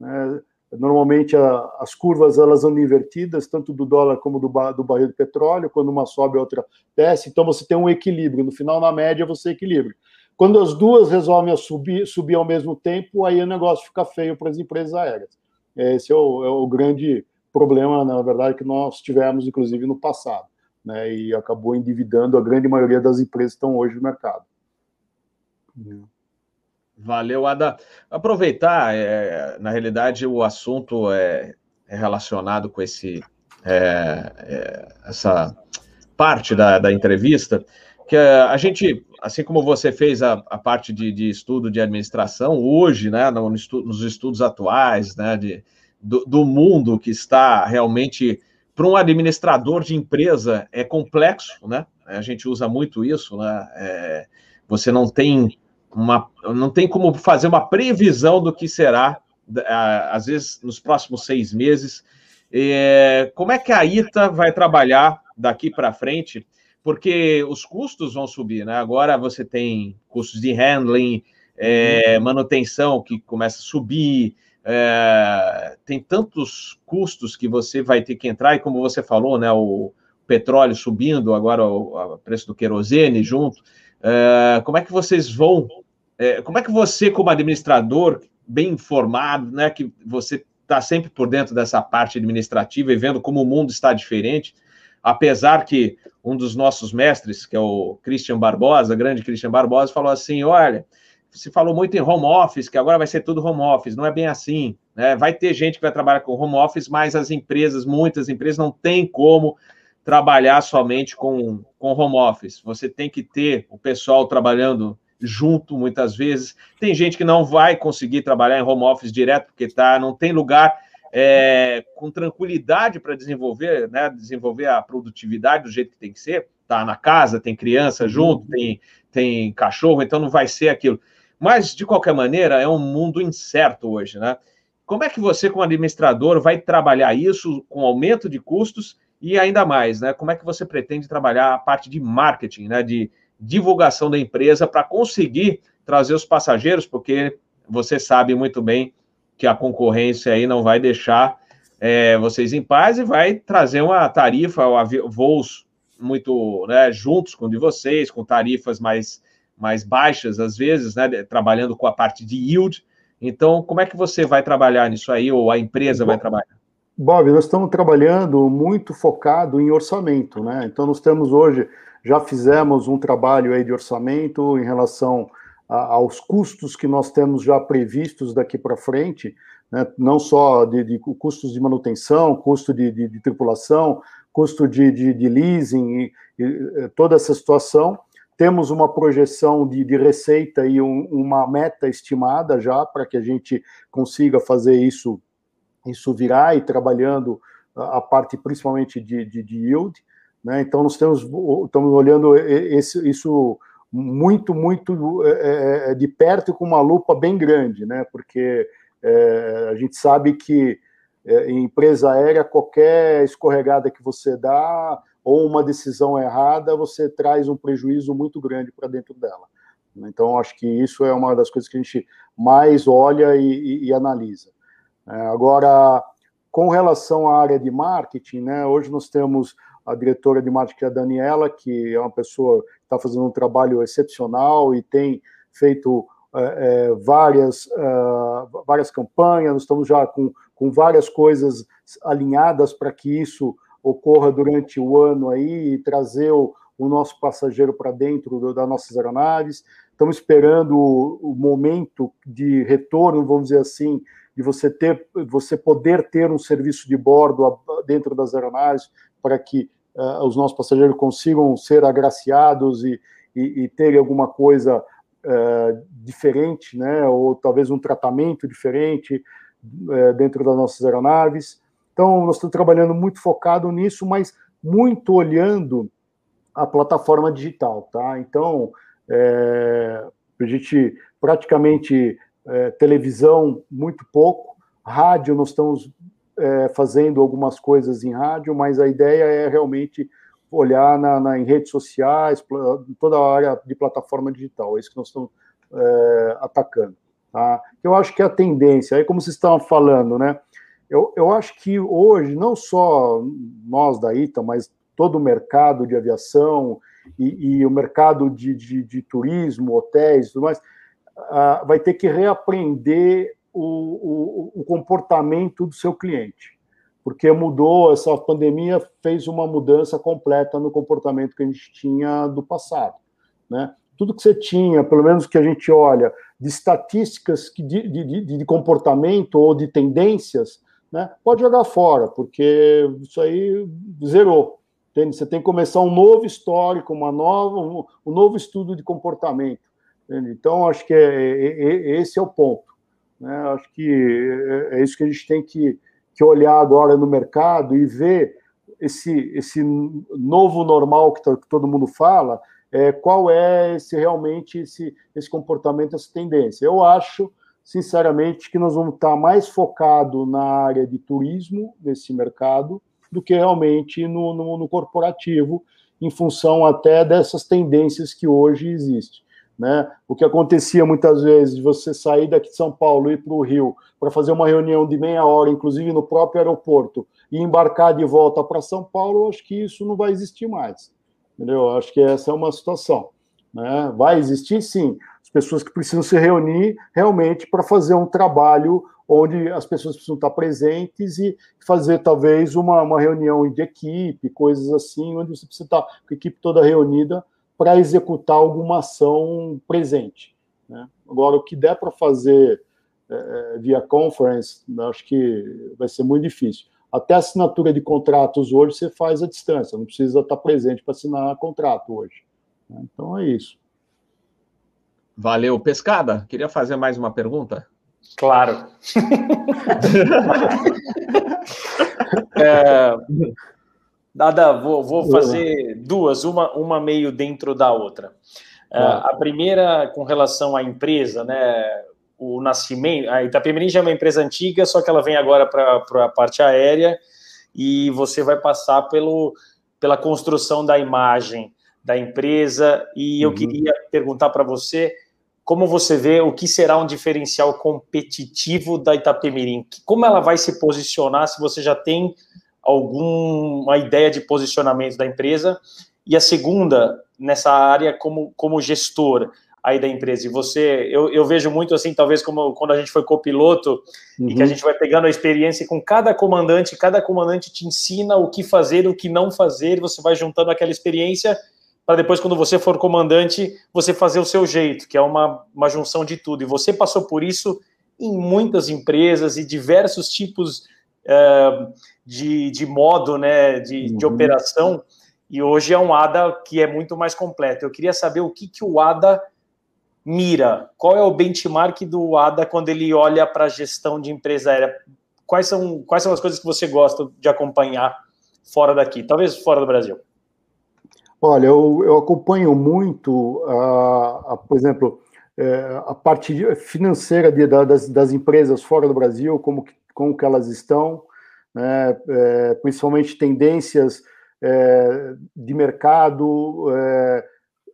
Né? Normalmente a, as curvas elas andam invertidas, tanto do dólar como do, do barril de petróleo, quando uma sobe a outra desce, então você tem um equilíbrio, no final, na média, você equilibra. Quando as duas resolvem subir, subir ao mesmo tempo, aí o negócio fica feio para as empresas aéreas. Esse é o, é o grande problema, na verdade, que nós tivemos, inclusive, no passado, né, e acabou endividando a grande maioria das empresas que estão hoje no mercado. Valeu, Ada. Aproveitar, é, na realidade, o assunto é, é relacionado com esse, é, é essa parte da, da entrevista, que a gente, assim como você fez a, a parte de, de, estudo de administração, hoje, né, no, nos estudos atuais, né, de, do, do mundo que está realmente para um administrador de empresa é complexo, né? A gente usa muito isso, né? É, você não tem uma, não tem como fazer uma previsão do que será, às vezes, nos próximos seis meses. É, como é que a ITA vai trabalhar daqui para frente? Porque os custos vão subir, né? Agora você tem custos de handling, é, manutenção que começa a subir, é, tem tantos custos que você vai ter que entrar, e como você falou, né? O petróleo subindo, agora o, preço do querosene junto. É, como é que vocês vão é, como é que você, como administrador, bem informado, né, que você está sempre por dentro dessa parte administrativa e vendo como o mundo está diferente, apesar que um dos nossos mestres, que é o Christian Barbosa, grande Christian Barbosa, falou assim: olha, se falou muito em home office, que agora vai ser tudo home office, não é bem assim. Né? Vai ter gente que vai trabalhar com home office, mas as empresas, muitas empresas, não têm como trabalhar somente com, com home office. Você tem que ter o pessoal trabalhando junto muitas vezes. Tem gente que não vai conseguir trabalhar em home office direto porque tá, não tem lugar é, com tranquilidade para desenvolver, né, desenvolver a produtividade do jeito que tem que ser. Tá na casa, tem criança junto, tem, tem cachorro, então não vai ser aquilo. Mas, de qualquer maneira, é um mundo incerto hoje, né? Como é que você, como administrador, vai trabalhar isso com aumento de custos e ainda mais, né? Como é que você pretende trabalhar a parte de marketing, né? De, divulgação da empresa para conseguir trazer os passageiros, porque você sabe muito bem que a concorrência aí não vai deixar é, vocês em paz e vai trazer uma tarifa, voos muito né, juntos com de vocês, com tarifas mais, mais baixas, às vezes, né, trabalhando com a parte de yield. Então, como é que você vai trabalhar nisso aí, ou a empresa vai trabalhar? Bob, nós estamos trabalhando muito focado em orçamento, né? Então, nós temos hoje já fizemos um trabalho aí de orçamento em relação a, aos custos que nós temos já previstos daqui para frente, né? não só de, de, custos de manutenção, custo de, de, de tripulação, custo de, leasing, e, e, toda essa situação. Temos uma projeção de, receita e um, uma meta estimada já para que a gente consiga fazer isso, isso virar e trabalhando a parte principalmente de, de yield. Né? Então, nós temos, estamos olhando esse, isso muito, muito é, é, é, de perto com uma lupa bem grande, né? porque é, a gente sabe que é, em empresa aérea, qualquer escorregada que você dá ou uma decisão errada, você traz um prejuízo muito grande para dentro dela. Então, acho que isso é uma das coisas que a gente mais olha e, e, e analisa. É, agora, com relação à área de marketing, né, hoje nós temos a diretora de marketing, a Daniela, que é uma pessoa que está fazendo um trabalho excepcional e tem feito é, é, várias, uh, várias campanhas, nós estamos já com, com várias coisas alinhadas para que isso ocorra durante o ano aí e trazer o, o nosso passageiro para dentro do, das nossas aeronaves. Estamos esperando o, o, momento de retorno, vamos dizer assim, de você ter, você poder ter um serviço de bordo dentro das aeronaves para que uh, os nossos passageiros consigam ser agraciados e, e, e terem alguma coisa uh, diferente, né, ou talvez um tratamento diferente uh, dentro das nossas aeronaves. Então, nós estamos trabalhando muito focado nisso, mas muito olhando a plataforma digital, tá? Então, é, a gente praticamente é, televisão muito pouco, rádio nós estamos é, fazendo algumas coisas em rádio, mas a ideia é realmente olhar na, na, em redes sociais, toda a área de plataforma digital, é isso que nós estamos é, atacando. Tá? Eu acho que é a tendência, aí como vocês estavam falando, né? Eu, eu acho que hoje, não só nós da ITA, mas todo o mercado de aviação e, e o mercado de, de, de, turismo, hotéis e tudo mais, uh, vai ter que reaprender o, o, o comportamento do seu cliente, porque mudou, essa pandemia fez uma mudança completa no comportamento que a gente tinha do passado, né? Tudo que você tinha, pelo menos que a gente olha, de estatísticas de, de, de comportamento ou de tendências, né, pode jogar fora, porque isso aí zerou. Entende? Você tem que começar um novo histórico, uma nova, um, um novo estudo de comportamento. Entende? Então, acho que é, é, é, esse é o ponto. Né? Acho que é, é isso que a gente tem que, que olhar agora no mercado e ver esse, esse novo normal que, que todo mundo fala, é, qual é esse realmente esse, esse comportamento, essa tendência. Eu acho, sinceramente, que nós vamos estar mais focado na área de turismo nesse mercado do que realmente no, no, no corporativo, em função até dessas tendências que hoje existem. Né? O que acontecia muitas vezes de você sair daqui de São Paulo e ir para o Rio para fazer uma reunião de meia hora, inclusive no próprio aeroporto, e embarcar de volta para São Paulo, acho que isso não vai existir mais. Entendeu? Eu acho que essa é uma situação. Né? Vai existir sim pessoas que precisam se reunir realmente para fazer um trabalho onde as pessoas precisam estar presentes e fazer talvez uma, uma reunião de equipe, coisas assim, onde você precisa estar com a equipe toda reunida para executar alguma ação presente. Né? Agora, o que der para fazer é, via conference, acho que vai ser muito difícil. Até assinatura de contratos hoje você faz à distância, não precisa estar presente para assinar contrato hoje. Né? Então é isso. Valeu. Pescada, queria fazer mais uma pergunta? Claro. é, Dada, vou, vou fazer duas, uma, uma meio dentro da outra. Uh, a primeira, com relação à empresa, né? O nascimento. A Itapemirim já é uma empresa antiga, só que ela vem agora para a parte aérea e você vai passar pelo, pela construção da imagem da empresa. E eu uhum. queria perguntar para você como você vê o que será um diferencial competitivo da Itapemirim? Como ela vai se posicionar se você já tem alguma ideia de posicionamento da empresa. E a segunda, nessa área como, como gestor aí da empresa. E você, eu, eu vejo muito assim, talvez como quando a gente foi copiloto uhum. e que a uhum. gente vai pegando a experiência com cada comandante, cada comandante te ensina o que fazer, o que não fazer, você vai juntando aquela experiência para depois, quando você for comandante, você fazer o seu jeito, que é uma, uma junção de tudo. E você passou por isso em muitas empresas e diversos tipos uh, de, de modo né, de, uhum. de operação, e hoje é um ADA que é muito mais completo. Eu queria saber o que, que o ADA mira, qual é o benchmark do ADA quando ele olha para a gestão de empresa aérea? Quais são, quais são as coisas que você gosta de acompanhar fora daqui, talvez fora do Brasil? Olha, eu, eu acompanho muito, uh, por exemplo, uh, a parte financeira de, das, das empresas fora do Brasil, como, como que elas estão, né, é, principalmente tendências é, de mercado. É,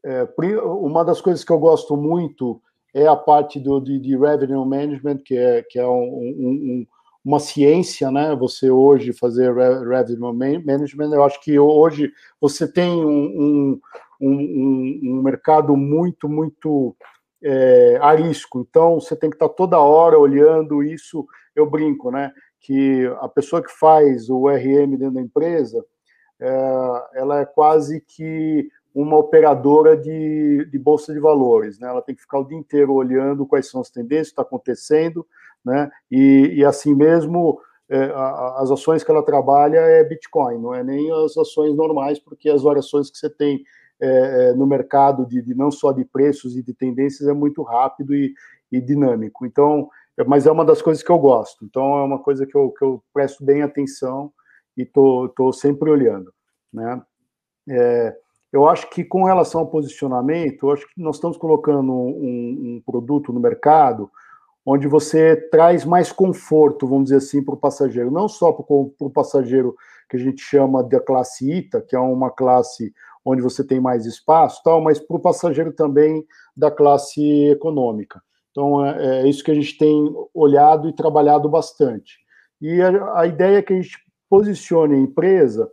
é uma das coisas que eu gosto muito é a parte do, de, de revenue management, que é, que é um, um, uma ciência, né? Você hoje fazer revenue management, eu acho que hoje você tem um, um, um mercado muito, muito é, arisco, então você tem que estar toda hora olhando isso. Eu brinco, né? que a pessoa que faz o RM dentro da empresa, é, ela é quase que uma operadora de, de, bolsa de valores, né? Ela tem que ficar o dia inteiro olhando quais são as tendências está acontecendo, né? E, e assim mesmo é, a, as ações que ela trabalha é Bitcoin, não é nem as ações normais, porque as variações que você tem é, é no mercado de, de, não só de preços e de tendências é muito rápido e, e dinâmico. Então mas é uma das coisas que eu gosto. Então é uma coisa que eu, que eu presto bem atenção e tô, tô sempre olhando, né? É, eu acho que com relação ao posicionamento, eu acho que nós estamos colocando um, um produto no mercado onde você traz mais conforto, vamos dizer assim, para o passageiro, não só para o passageiro que a gente chama da classe ITA, que é uma classe onde você tem mais espaço, tal, mas para o passageiro também da classe econômica. Então, é, é, isso que a gente tem olhado e trabalhado bastante. E a, a ideia é que a gente posicione a empresa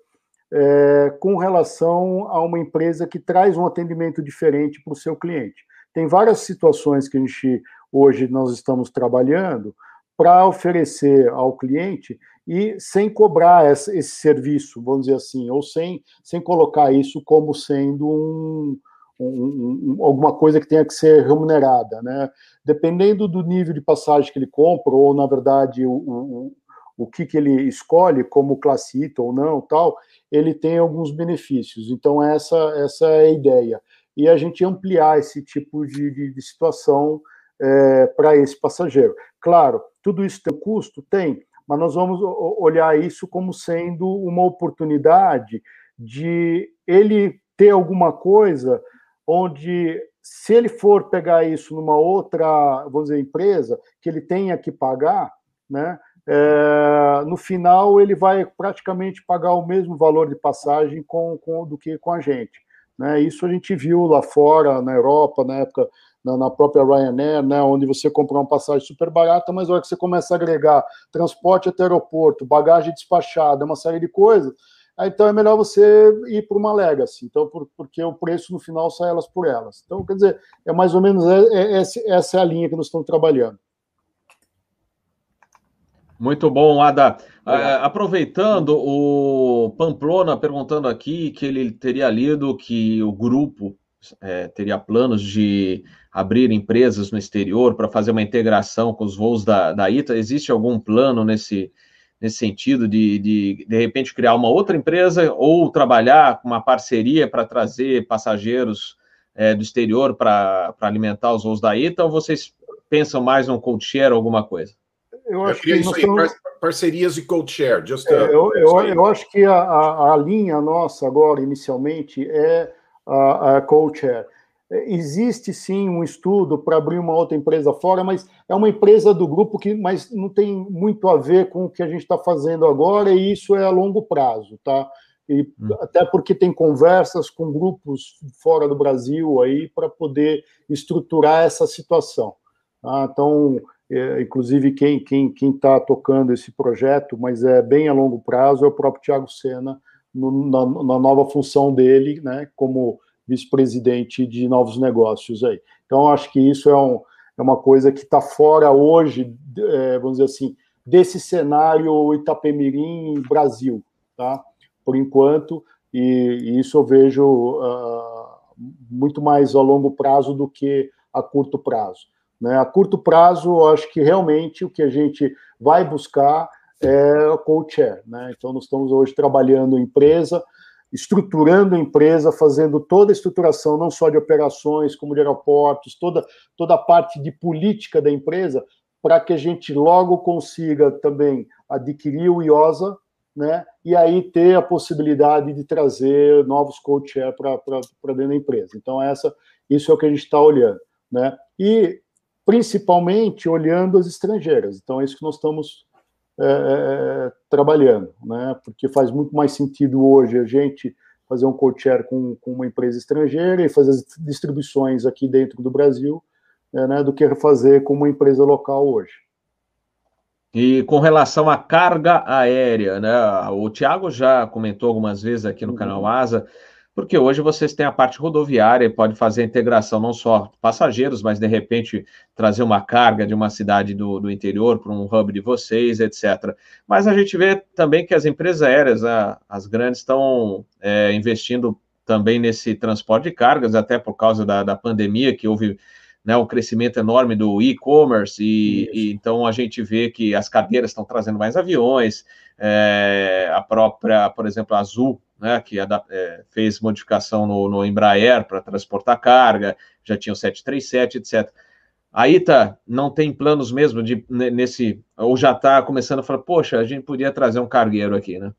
é, com relação a uma empresa que traz um atendimento diferente para o seu cliente. Tem várias situações que a gente hoje nós estamos trabalhando para oferecer ao cliente e sem cobrar esse, serviço, vamos dizer assim, ou sem, sem colocar isso como sendo um, um, um, alguma coisa que tenha que ser remunerada, né? Dependendo do nível de passagem que ele compra, ou na verdade o, o, o que, que ele escolhe como classe ITA ou não, tal, ele tem alguns benefícios. Então essa essa é a ideia e a gente ampliar esse tipo de, de, de situação é, para esse passageiro. Claro, tudo isso tem custo, tem, mas nós vamos olhar isso como sendo uma oportunidade de ele ter alguma coisa onde se ele for pegar isso numa outra, vamos dizer, empresa, que ele tenha que pagar, né? É, no final ele vai praticamente pagar o mesmo valor de passagem com, com do que com a gente. Né? Isso a gente viu lá fora, na Europa, na época, na, na, própria Ryanair, né? onde você compra uma passagem super barata, mas na hora que você começa a agregar transporte até aeroporto, bagagem despachada, uma série de coisas, então é melhor você ir para uma legacy, então, por, porque o preço no final sai elas por elas. Então, quer dizer, é mais ou menos é, é, essa é a linha que nós estamos trabalhando. Muito bom, Ada. É, aproveitando, o Pamplona perguntando aqui que ele teria lido que o grupo é, teria planos de abrir empresas no exterior para fazer uma integração com os voos da, da ITA. Existe algum plano nesse, nesse sentido de, de, de repente, criar uma outra empresa ou trabalhar com uma parceria para trazer passageiros é, do exterior para alimentar os voos da ITA? Ou vocês pensam mais num code share ou alguma coisa? Eu acho eu que isso aí, estamos... parcerias e code share. Just, uh, é, eu, eu, eu, acho que a, a, a, linha nossa agora, inicialmente, é a, a code share. Existe sim um estudo para abrir uma outra empresa fora, mas é uma empresa do grupo que mas não tem muito a ver com o que a gente está fazendo agora, e isso é a longo prazo, tá? E hum. até porque tem conversas com grupos fora do Brasil aí para poder estruturar essa situação. Tá? Então, é, inclusive quem quem quem está tocando esse projeto, mas é bem a longo prazo, é o próprio Tiago Sena no, na, na, nova função dele, né, como vice-presidente de novos negócios aí. Então acho que isso é, um, é uma coisa que está fora hoje, é, vamos dizer assim, desse cenário Itapemirim Brasil, tá? Por enquanto, e, e isso eu vejo uh, muito mais a longo prazo do que a curto prazo. Né? A curto prazo, eu acho que realmente o que a gente vai buscar é o co-chair. Né? Então, nós estamos hoje trabalhando em empresa, estruturando a empresa, fazendo toda a estruturação, não só de operações, como de aeroportos, toda, toda a parte de política da empresa, para que a gente logo consiga também adquirir o IOSA, né? E aí ter a possibilidade de trazer novos co-chair para dentro da empresa. Então, essa, isso é o que a gente está olhando, né? E principalmente olhando as estrangeiras. Então, é isso que nós estamos é, é, é, trabalhando, né? Porque faz muito mais sentido hoje a gente fazer um co-chair com, com, uma empresa estrangeira e fazer as distribuições aqui dentro do Brasil, é, né, do que fazer com uma empresa local hoje. E com relação à carga aérea, né? O Tiago já comentou algumas vezes aqui no uhum. canal Asa porque hoje vocês têm a parte rodoviária, pode fazer a integração não só passageiros, mas de repente trazer uma carga de uma cidade do, do interior para um hub de vocês, etc. Mas a gente vê também que as empresas aéreas, a, as grandes, estão é, investindo também nesse transporte de cargas, até por causa da, da pandemia, que houve né, um crescimento enorme do e-commerce, e, e, então a gente vê que as cadeiras estão trazendo mais aviões, é, a própria, por exemplo, a Azul né, que é, fez modificação no, no Embraer para transportar carga, já tinha o 737, etc. A ITA não tem planos mesmo de nesse, ou já está começando a falar, poxa, a gente podia trazer um cargueiro aqui, né?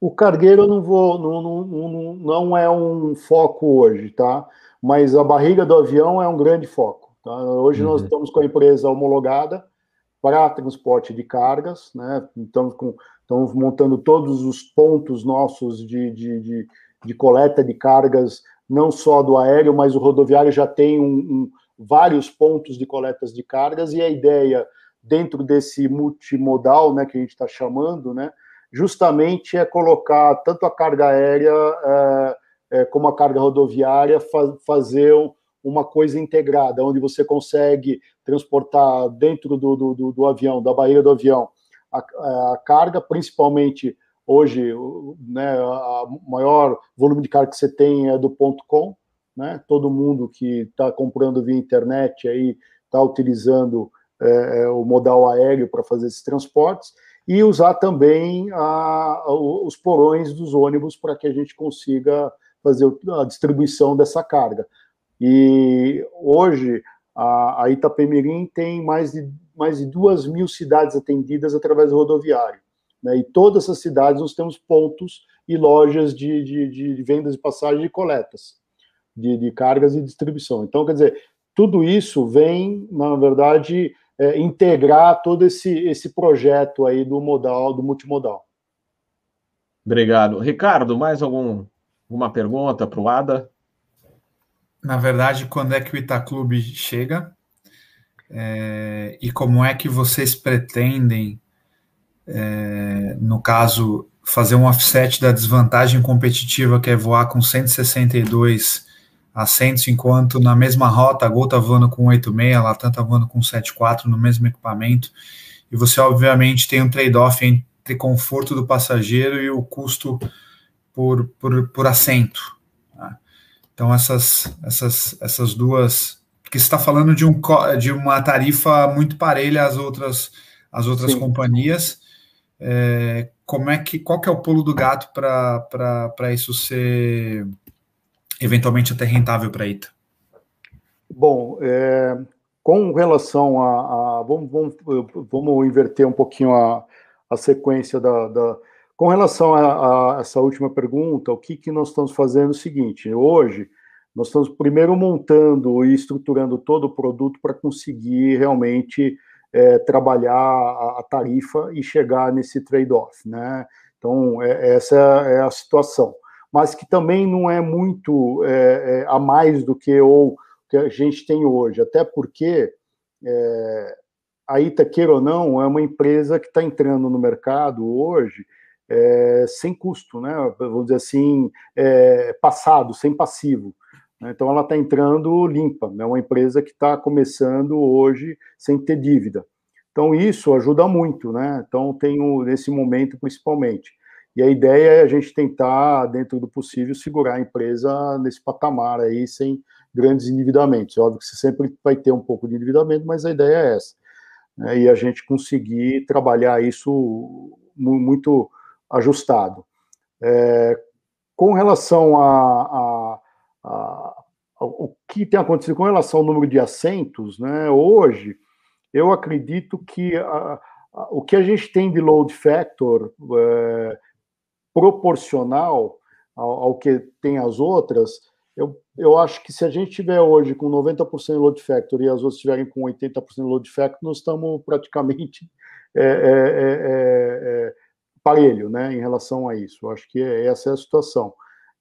O cargueiro não vou, não, não, não, é um foco hoje, tá? Mas a barriga do avião é um grande foco. Tá? Hoje uhum. nós estamos com a empresa homologada para transporte de cargas, né? Então, com Estamos montando todos os pontos nossos de, de, de, de, coleta de cargas, não só do aéreo, mas o rodoviário já tem um, um, vários pontos de coletas de cargas, e a ideia, dentro desse multimodal né, que a gente está chamando, né, justamente é colocar tanto a carga aérea é, é, como a carga rodoviária, fa fazer uma coisa integrada, onde você consegue transportar dentro do, do, do, do avião, da barreira do avião, a, a carga, principalmente hoje, né, a maior volume de carga que você tem é do ponto .com, né? Todo mundo que está comprando via internet aí está utilizando é, é, o modal aéreo para fazer esses transportes e usar também a, a, os porões dos ônibus para que a gente consiga fazer a distribuição dessa carga. E hoje a, a Itapemirim tem mais de mais de duas mil cidades atendidas através do rodoviário. Né? E todas essas cidades nós temos pontos e lojas de, de, de vendas de passagem e coletas. de, de cargas e distribuição. Então, quer dizer, tudo isso vem, na verdade, é, integrar todo esse, esse projeto aí do modal, do multimodal. Obrigado. Ricardo, mais algum, alguma pergunta para o Ada? Na verdade, quando é que o Itaclube chega? É, e como é que vocês pretendem, é, no caso, fazer um offset da desvantagem competitiva que é voar com 162 assentos, enquanto na mesma rota a Gol está voando com 86, a Latam está voando com 74 no mesmo equipamento, e você obviamente tem um trade-off entre conforto do passageiro e o custo por, por, por assento. Então essas, essas, essas duas, porque você está falando de, um, de uma tarifa muito parelha às outras, às outras companhias, é, como é que, qual que é o pulo do gato para isso ser eventualmente até rentável para a ITA? Bom, é, com relação a, a vamos, vamos, vamos, inverter um pouquinho a, a sequência da, da com relação a, a, essa última pergunta, o que, que nós estamos fazendo é o seguinte: hoje nós estamos primeiro montando e estruturando todo o produto para conseguir realmente é, trabalhar a, a, tarifa e chegar nesse trade-off, né? Então é, essa é a situação mas que também não é muito é, é, a mais do que o que a gente tem hoje, até porque é, a Ita, queira ou não, é uma empresa que está entrando no mercado hoje é, sem custo, né? vamos dizer assim, é, passado, sem passivo. Né? Então, ela está entrando limpa, é né? uma empresa que está começando hoje sem ter dívida. Então, isso ajuda muito, né? Então, tenho nesse momento, principalmente. E a ideia é a gente tentar, dentro do possível, segurar a empresa nesse patamar aí, sem grandes endividamentos. É óbvio que você sempre vai ter um pouco de endividamento, mas a ideia é essa. Né? E a gente conseguir trabalhar isso muito ajustado. É, com relação a, a, a, o que tem acontecido com relação ao número de assentos, né, hoje, eu acredito que o que a gente tem de load factor é, proporcional ao, ao, que tem as outras, eu, eu acho que se a gente tiver hoje com 90% de load factor e as outras estiverem com 80% de load factor, nós estamos praticamente é, é, é, é, parelho né, em relação a isso. Eu acho que essa é a situação.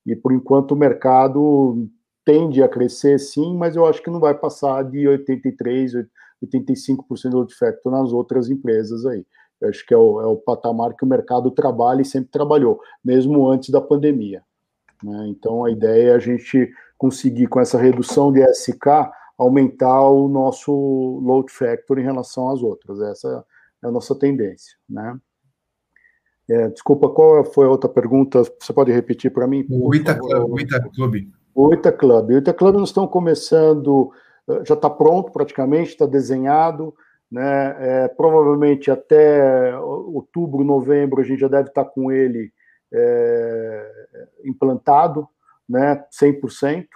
E por enquanto o mercado tende a crescer sim, mas eu acho que não vai passar de 83%, 85% de load factor nas outras empresas aí. Eu acho que é o, é o patamar que o mercado trabalha e sempre trabalhou, mesmo antes da pandemia. Né? Então, a ideia é a gente conseguir, com essa redução de SK, aumentar o nosso load factor em relação às outras. Essa é a nossa tendência. Né? É, desculpa, qual foi a outra pergunta? Você pode repetir para mim? O Ita, o Ita Club. O Ita Club. O Ita Club nós estamos começando, eh, já está pronto praticamente, está desenhado, né? É, provavelmente até outubro, novembro, a gente já deve estar com ele é, implantado, né? 100%.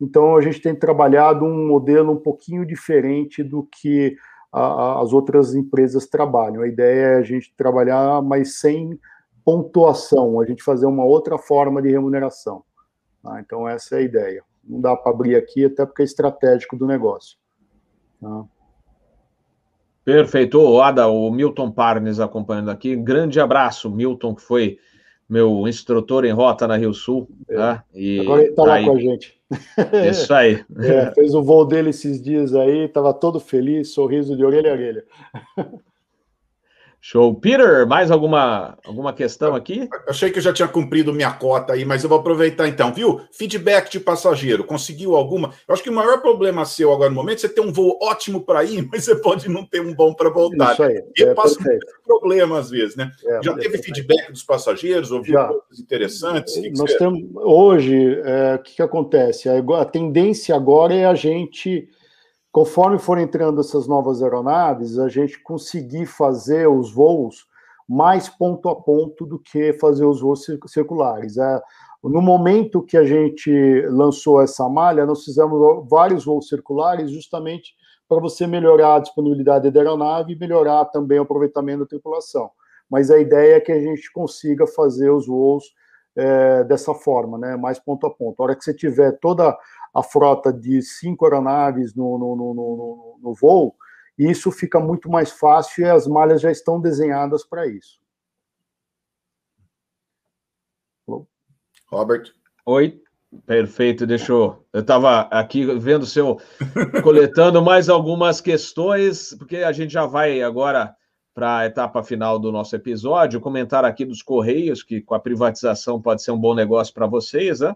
Então, a gente tem trabalhado um modelo um pouquinho diferente do que a, a, as outras empresas trabalham. A ideia é a gente trabalhar, mas sem pontuação, a gente fazer uma outra forma de remuneração. Tá? Então, essa é a ideia. Não dá para abrir aqui, até porque é estratégico do negócio. Tá? Perfeito. Ada, o Milton Parnes acompanhando aqui. Grande abraço, Milton, que foi meu instrutor em rota na Rio Sul. É. Né? E Agora ele está lá com a gente. Isso aí. É, fez o voo dele esses dias aí, estava todo feliz, sorriso de orelha a orelha. Show. Peter, mais alguma, alguma questão aqui? Achei que eu já tinha cumprido minha cota aí, mas eu vou aproveitar então, viu? Feedback de passageiro, conseguiu alguma? Eu acho que o maior problema seu agora no momento é você ter um voo ótimo para ir, mas você pode não ter um bom para voltar. Isso aí. E é, passa um problema às vezes, né? É, já teve é, feedback dos passageiros, ouviu já. coisas interessantes? Que Nós que temos, hoje, é, o que, que acontece? A, a tendência agora é a gente conforme for entrando essas novas aeronaves, a gente conseguir fazer os voos mais ponto a ponto do que fazer os voos circulares. É, no momento que a gente lançou essa malha, nós fizemos vários voos circulares justamente para você melhorar a disponibilidade da aeronave e melhorar também o aproveitamento da tripulação. Mas a ideia é que a gente consiga fazer os voos é, dessa forma, né, mais ponto a ponto. A hora que você tiver toda a frota de cinco aeronaves no, no, no, no, no voo, isso fica muito mais fácil e as malhas já estão desenhadas para isso. Robert. Oi. Perfeito, deixou. Eu estava aqui vendo o seu, coletando mais algumas questões, porque a gente já vai agora para a etapa final do nosso episódio, comentar aqui dos Correios, que com a privatização pode ser um bom negócio para vocês, né?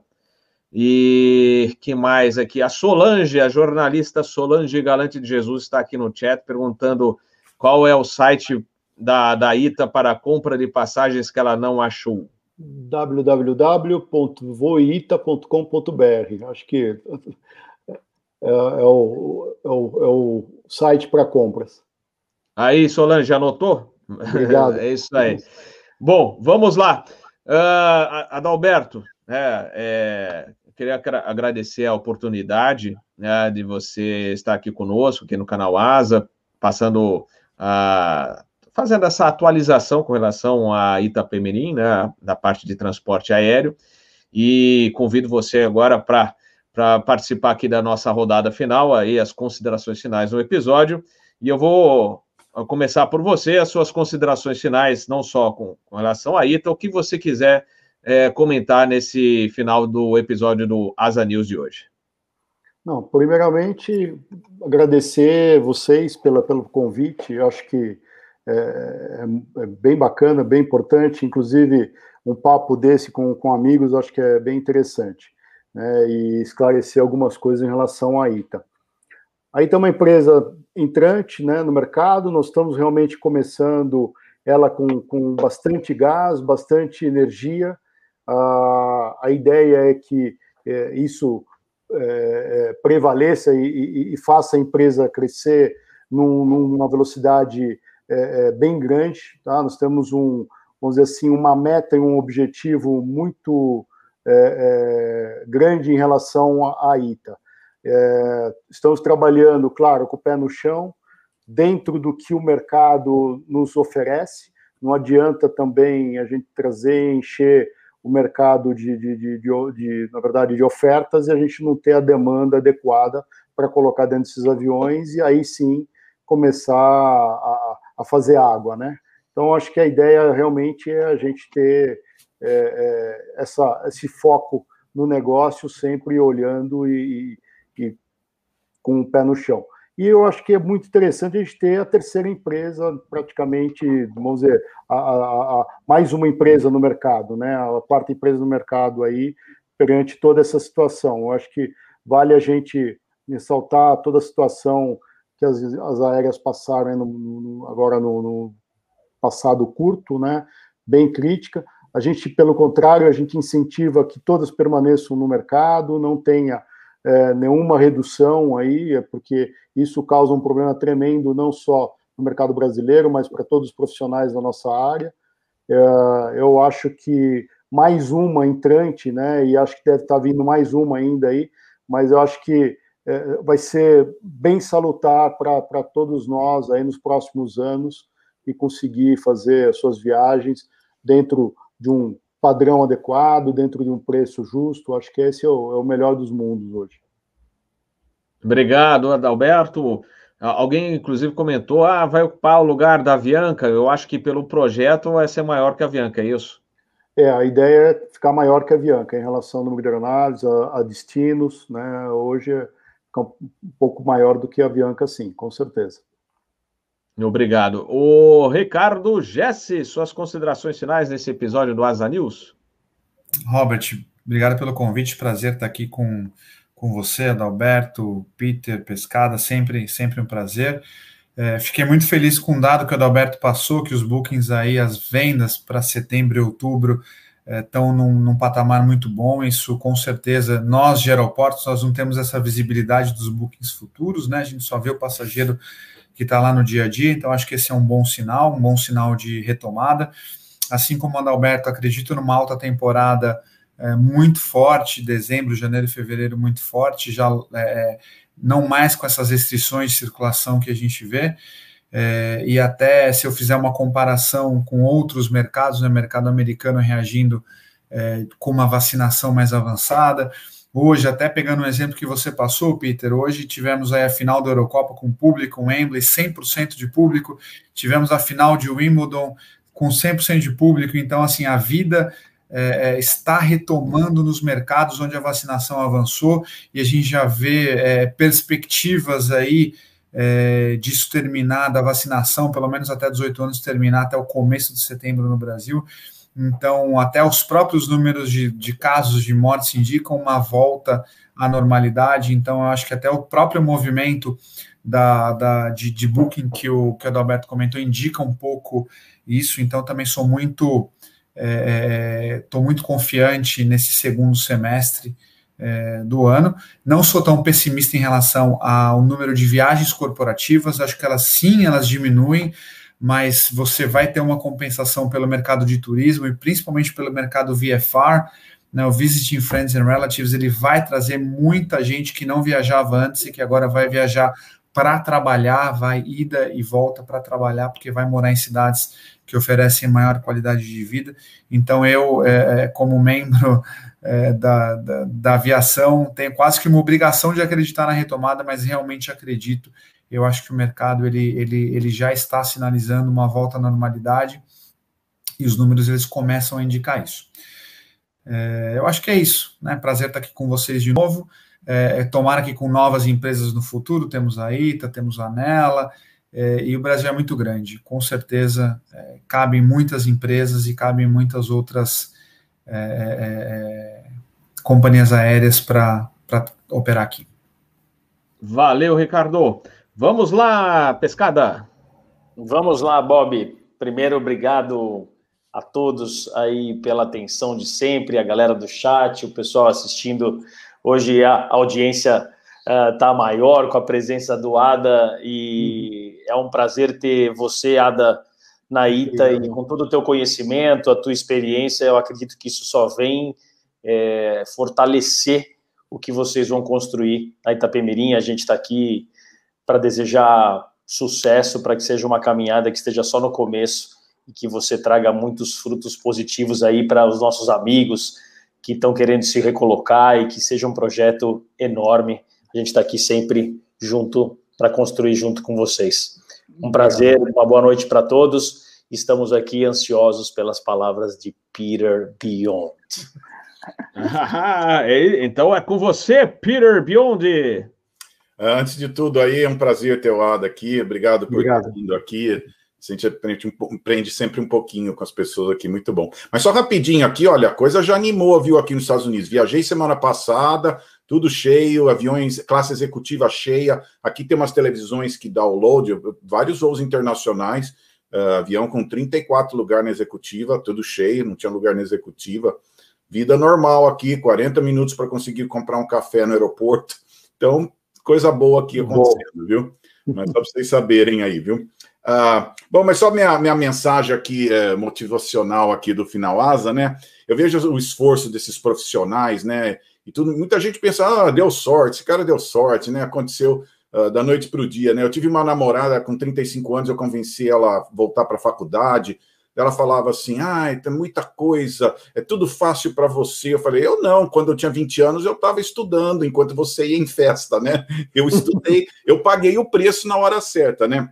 E que mais aqui? A Solange, a jornalista Solange Galante de Jesus, está aqui no chat perguntando qual é o site da, da ITA para compra de passagens que ela não achou www.voita.com.br. Acho que é, é, o, é, o, é o site para compras. Aí, Solange, anotou? Obrigado. é isso aí. Bom, vamos lá. Uh, Adalberto, é, é, queria agradecer a oportunidade né, de você estar aqui conosco, aqui no canal Asa, passando a fazendo essa atualização com relação a Itapemirim, né, da parte de transporte aéreo, e convido você agora para participar aqui da nossa rodada final, aí as considerações finais do episódio, e eu vou começar por você, as suas considerações finais, não só com, com relação a Ita, o que você quiser é, comentar nesse final do episódio do Asa News de hoje. Não, primeiramente, agradecer vocês pela, pelo convite, eu acho que é, é, é, bem bacana, bem importante, inclusive um papo desse com, com amigos, acho que é bem interessante, né, e esclarecer algumas coisas em relação à ITA. A ITA é uma empresa entrante né, no mercado, nós estamos realmente começando ela com, com bastante gás, bastante energia, a, a ideia é que é, isso é, é prevaleça e, e, e, faça a empresa crescer num, numa velocidade é, é, bem grande, tá? Nós temos um, vamos dizer assim, uma meta e um objetivo muito é grande em relação à ITA. É, estamos trabalhando, claro, com o pé no chão, dentro do que o mercado nos oferece. Não adianta também a gente trazer, encher o mercado de, de, de, de, de na verdade, de ofertas e a gente não ter a demanda adequada para colocar dentro desses aviões e aí sim começar a, a fazer água, né? Então, acho que a ideia realmente é a gente ter é, é, essa, esse foco no negócio, sempre olhando e, e, com o pé no chão. E eu acho que é muito interessante a gente ter a terceira empresa, praticamente, vamos dizer, a, a, a, mais uma empresa no mercado, né? A quarta empresa no mercado aí, perante toda essa situação. Eu acho que vale a gente ressaltar toda a situação que as, as aéreas passaram no, no, agora no, no, passado curto, né, bem crítica. A gente, pelo contrário, a gente incentiva que todas permaneçam no mercado, não tenha é, nenhuma redução aí, é porque isso causa um problema tremendo, não só no mercado brasileiro, mas para todos os profissionais da nossa área. É, eu acho que mais uma entrante, né, e acho que deve estar vindo mais uma ainda aí, mas eu acho que é, vai ser bem salutar para todos nós aí nos próximos anos e conseguir fazer as suas viagens dentro de um padrão adequado, dentro de um preço justo. Acho que esse é o, é o melhor dos mundos hoje. Obrigado, Adalberto. Alguém, inclusive, comentou: ah, vai ocupar o lugar da Avianca. Eu acho que pelo projeto vai ser maior que a Avianca, é isso? É, a ideia é ficar maior que a Avianca em relação ao número de aeronaves, a, a destinos. Né? Hoje um pouco maior do que a Bianca, sim, com certeza. Obrigado. O Ricardo Jesse, suas considerações finais nesse episódio do Asa News? Robert, obrigado pelo convite, prazer estar aqui com, com você, Adalberto, Peter, Pescada, sempre, sempre um prazer. É, fiquei muito feliz com o dado que o Adalberto passou, que os bookings aí, as vendas para setembro e outubro estão num, num, patamar muito bom. Isso, com certeza, nós de aeroportos, nós não temos essa visibilidade dos bookings futuros, né? A gente só vê o passageiro que está lá no dia a dia. Então, acho que esse é um bom sinal, um bom sinal de retomada. Assim como o Adalberto, acredito numa alta temporada é, muito forte, dezembro, janeiro fevereiro muito forte, já é, não mais com essas restrições de circulação que a gente vê. É, e até se eu fizer uma comparação com outros mercados, né, mercado americano reagindo é, com uma vacinação mais avançada. Hoje, até pegando um exemplo que você passou, Peter, hoje tivemos aí a final da Eurocopa com público, um Wembley 100% de público, tivemos a final de Wimbledon com 100% de público, então, assim, a vida é, é, está retomando nos mercados onde a vacinação avançou e a gente já vê é, perspectivas aí é, disso terminar, da vacinação, pelo menos até 18 anos, terminar até o começo de setembro no Brasil. Então, até os próprios números de, de casos de mortes indicam uma volta à normalidade. Então, eu acho que até o próprio movimento da, da, de, de booking que o, que o Adalberto comentou indica um pouco isso. Então, também sou muito estou é, muito confiante nesse segundo semestre é, do ano. Não sou tão pessimista em relação ao número de viagens corporativas. Acho que elas sim, elas diminuem mas você vai ter uma compensação pelo mercado de turismo e principalmente pelo mercado VFR, né, o Visiting Friends and Relatives, ele vai trazer muita gente que não viajava antes e que agora vai viajar para trabalhar, vai ida e volta para trabalhar, porque vai morar em cidades que oferecem maior qualidade de vida. Então, eu, é, é como membro é, da, da, da aviação, tenho quase que uma obrigação de acreditar na retomada, mas realmente acredito eu acho que o mercado ele, ele, ele já está sinalizando uma volta à normalidade e os números eles começam a indicar isso. É, eu acho que é isso. Né? Prazer estar aqui com vocês de novo. É, é tomara que com novas empresas no futuro, temos a ITA, temos a Anela, é, e o Brasil é muito grande. Com certeza, é, cabem muitas empresas e cabem muitas outras é, é, companhias aéreas para operar aqui. Valeu, Ricardo. Vamos lá, pescada. Vamos lá, Bob. Primeiro, obrigado a todos aí pela atenção de sempre, a galera do chat, o pessoal assistindo. Hoje a audiência está uh, maior com a presença do Ada e é um prazer ter você, Ada, na ITA e com todo o teu conhecimento, a tua experiência, eu acredito que isso só vem é, fortalecer o que vocês vão construir na Itapemirim. A gente está aqui para desejar sucesso, para que seja uma caminhada que esteja só no começo e que você traga muitos frutos positivos aí para os nossos amigos que estão querendo se recolocar e que seja um projeto enorme. A gente está aqui sempre junto para construir junto com vocês. Um prazer, uma boa noite para todos. Estamos aqui ansiosos pelas palavras de Peter Beyond. Ah, então é com você, Peter Beyond. Antes de tudo, aí é um prazer ter o Ada aqui. Obrigado por Obrigado. ter vindo aqui. A gente aprende, aprende, sempre um pouquinho com as pessoas aqui, muito bom. Mas só rapidinho aqui, olha, a coisa já animou, viu, aqui nos Estados Unidos. Viajei semana passada, tudo cheio, aviões, classe executiva cheia. Aqui tem umas televisões que download, vários voos internacionais, uh, avião com 34 lugares na executiva, tudo cheio, não tinha lugar na executiva. Vida normal aqui, 40 minutos para conseguir comprar um café no aeroporto. Então, coisa boa aqui acontecendo, viu? Mas só para vocês saberem aí, viu? Ah, bom, mas só minha, minha mensagem aqui é, motivacional aqui do Final Asa, né? Eu vejo o esforço desses profissionais, né? E tudo, muita gente pensa, ah, deu sorte, esse cara deu sorte, né? Aconteceu uh, da noite para o dia, né? Eu tive uma namorada com 35 anos, eu convenci ela a voltar para a faculdade, ela falava assim: ah, tem muita coisa, é tudo fácil para você. Eu falei: eu não, quando eu tinha 20 anos eu estava estudando enquanto você ia em festa, né? Eu estudei, eu paguei o preço na hora certa, né?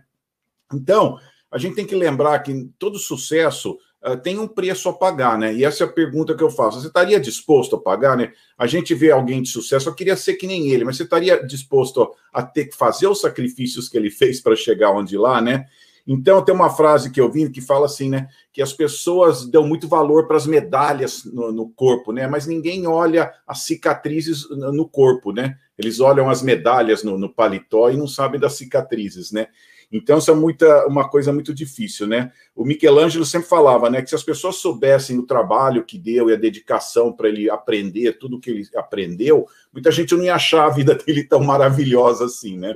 Então, a gente tem que lembrar que todo sucesso uh, tem um preço a pagar, né? E essa é a pergunta que eu faço: você estaria disposto a pagar, né? A gente vê alguém de sucesso, eu queria ser que nem ele, mas você estaria disposto a ter que fazer os sacrifícios que ele fez para chegar onde lá, né? Então, tem uma frase que eu vi que fala assim, né? Que as pessoas dão muito valor para as medalhas no, no, corpo, né? Mas ninguém olha as cicatrizes no corpo, né? Eles olham as medalhas no, no paletó e não sabem das cicatrizes, né? Então, isso é muita, uma coisa muito difícil, né? O Michelangelo sempre falava, né, que se as pessoas soubessem o trabalho que deu e a dedicação para ele aprender tudo que ele aprendeu, muita gente não ia achar a vida dele tão maravilhosa assim, né?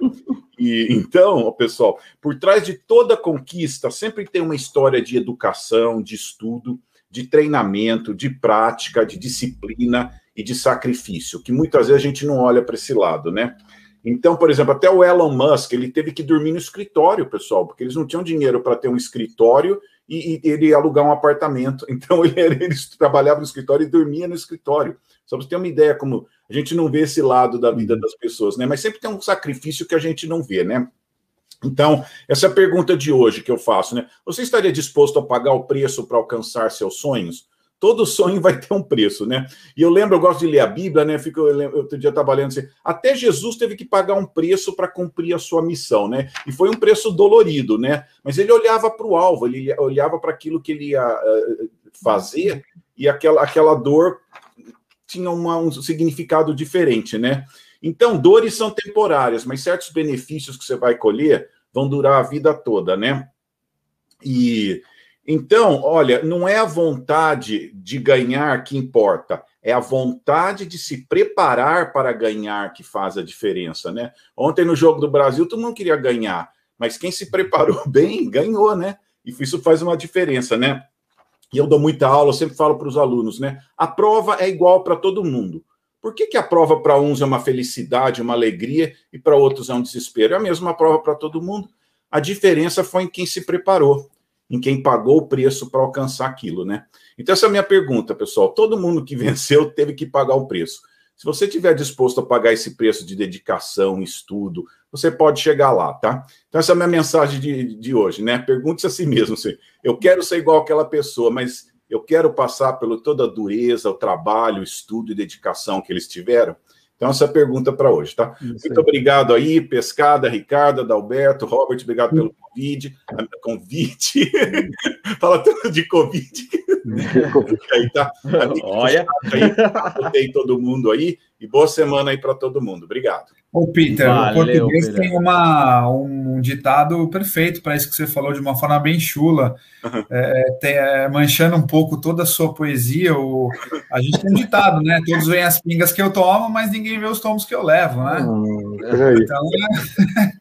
E então, pessoal, por trás de toda conquista sempre tem uma história de educação, de estudo, de treinamento, de prática, de disciplina e de sacrifício, que muitas vezes a gente não olha para esse lado, né? Então, por exemplo, até o Elon Musk, ele teve que dormir no escritório, pessoal, porque eles não tinham dinheiro para ter um escritório e, e ele alugar um apartamento. Então ele, ele, trabalhava no escritório e dormia no escritório. Só para você ter uma ideia como a gente não vê esse lado da vida das pessoas, né? Mas sempre tem um sacrifício que a gente não vê, né? Então, essa pergunta de hoje que eu faço, né? Você estaria disposto a pagar o preço para alcançar seus sonhos? Todo sonho vai ter um preço, né? E eu lembro, eu gosto de ler a Bíblia, né? Fico, eu lembro, outro dia trabalhando assim, até Jesus teve que pagar um preço para cumprir a sua missão, né? E foi um preço dolorido, né? Mas ele olhava para o alvo, ele olhava para aquilo que ele ia uh, fazer e aquela, aquela dor tinha uma, um significado diferente, né? Então, dores são temporárias, mas certos benefícios que você vai colher vão durar a vida toda, né? E então, olha, não é a vontade de ganhar que importa, é a vontade de se preparar para ganhar que faz a diferença, né? Ontem no jogo do Brasil, todo mundo queria ganhar, mas quem se preparou bem ganhou, né? E isso faz uma diferença, né? E eu dou muita aula, eu sempre falo para os alunos, né? A prova é igual para todo mundo. Por que, que a prova para uns é uma felicidade, uma alegria, e para outros é um desespero? É a mesma prova para todo mundo. A diferença foi em quem se preparou em quem pagou o preço para alcançar aquilo, né? Então, essa é a minha pergunta, pessoal. Todo mundo que venceu teve que pagar o preço. Se você estiver disposto a pagar esse preço de dedicação, estudo, você pode chegar lá, tá? Então, essa é a minha mensagem de, de hoje, né? Pergunte-se a si mesmo: assim, eu quero ser igual aquela pessoa, mas eu quero passar pelo toda a dureza, o trabalho, o estudo e dedicação que eles tiveram. Então, essa é a pergunta para hoje, tá? Muito obrigado aí, Pescada, Ricardo, Adalberto, Robert, obrigado pelo convite. Convite. Fala tanto de Covid. aí, tá? Olha. Aí, todo mundo aí. E boa semana aí para todo mundo. Obrigado. Ô, Peter, Valeu, o português Peter. tem uma, um ditado perfeito para isso que você falou, de uma forma bem chula, uhum. é, tem, é, manchando um pouco toda a sua poesia. O, a gente tem um ditado, né? Todos veem as pingas que eu tomo, mas ninguém vê os tomos que eu levo, né? Hum, então, é,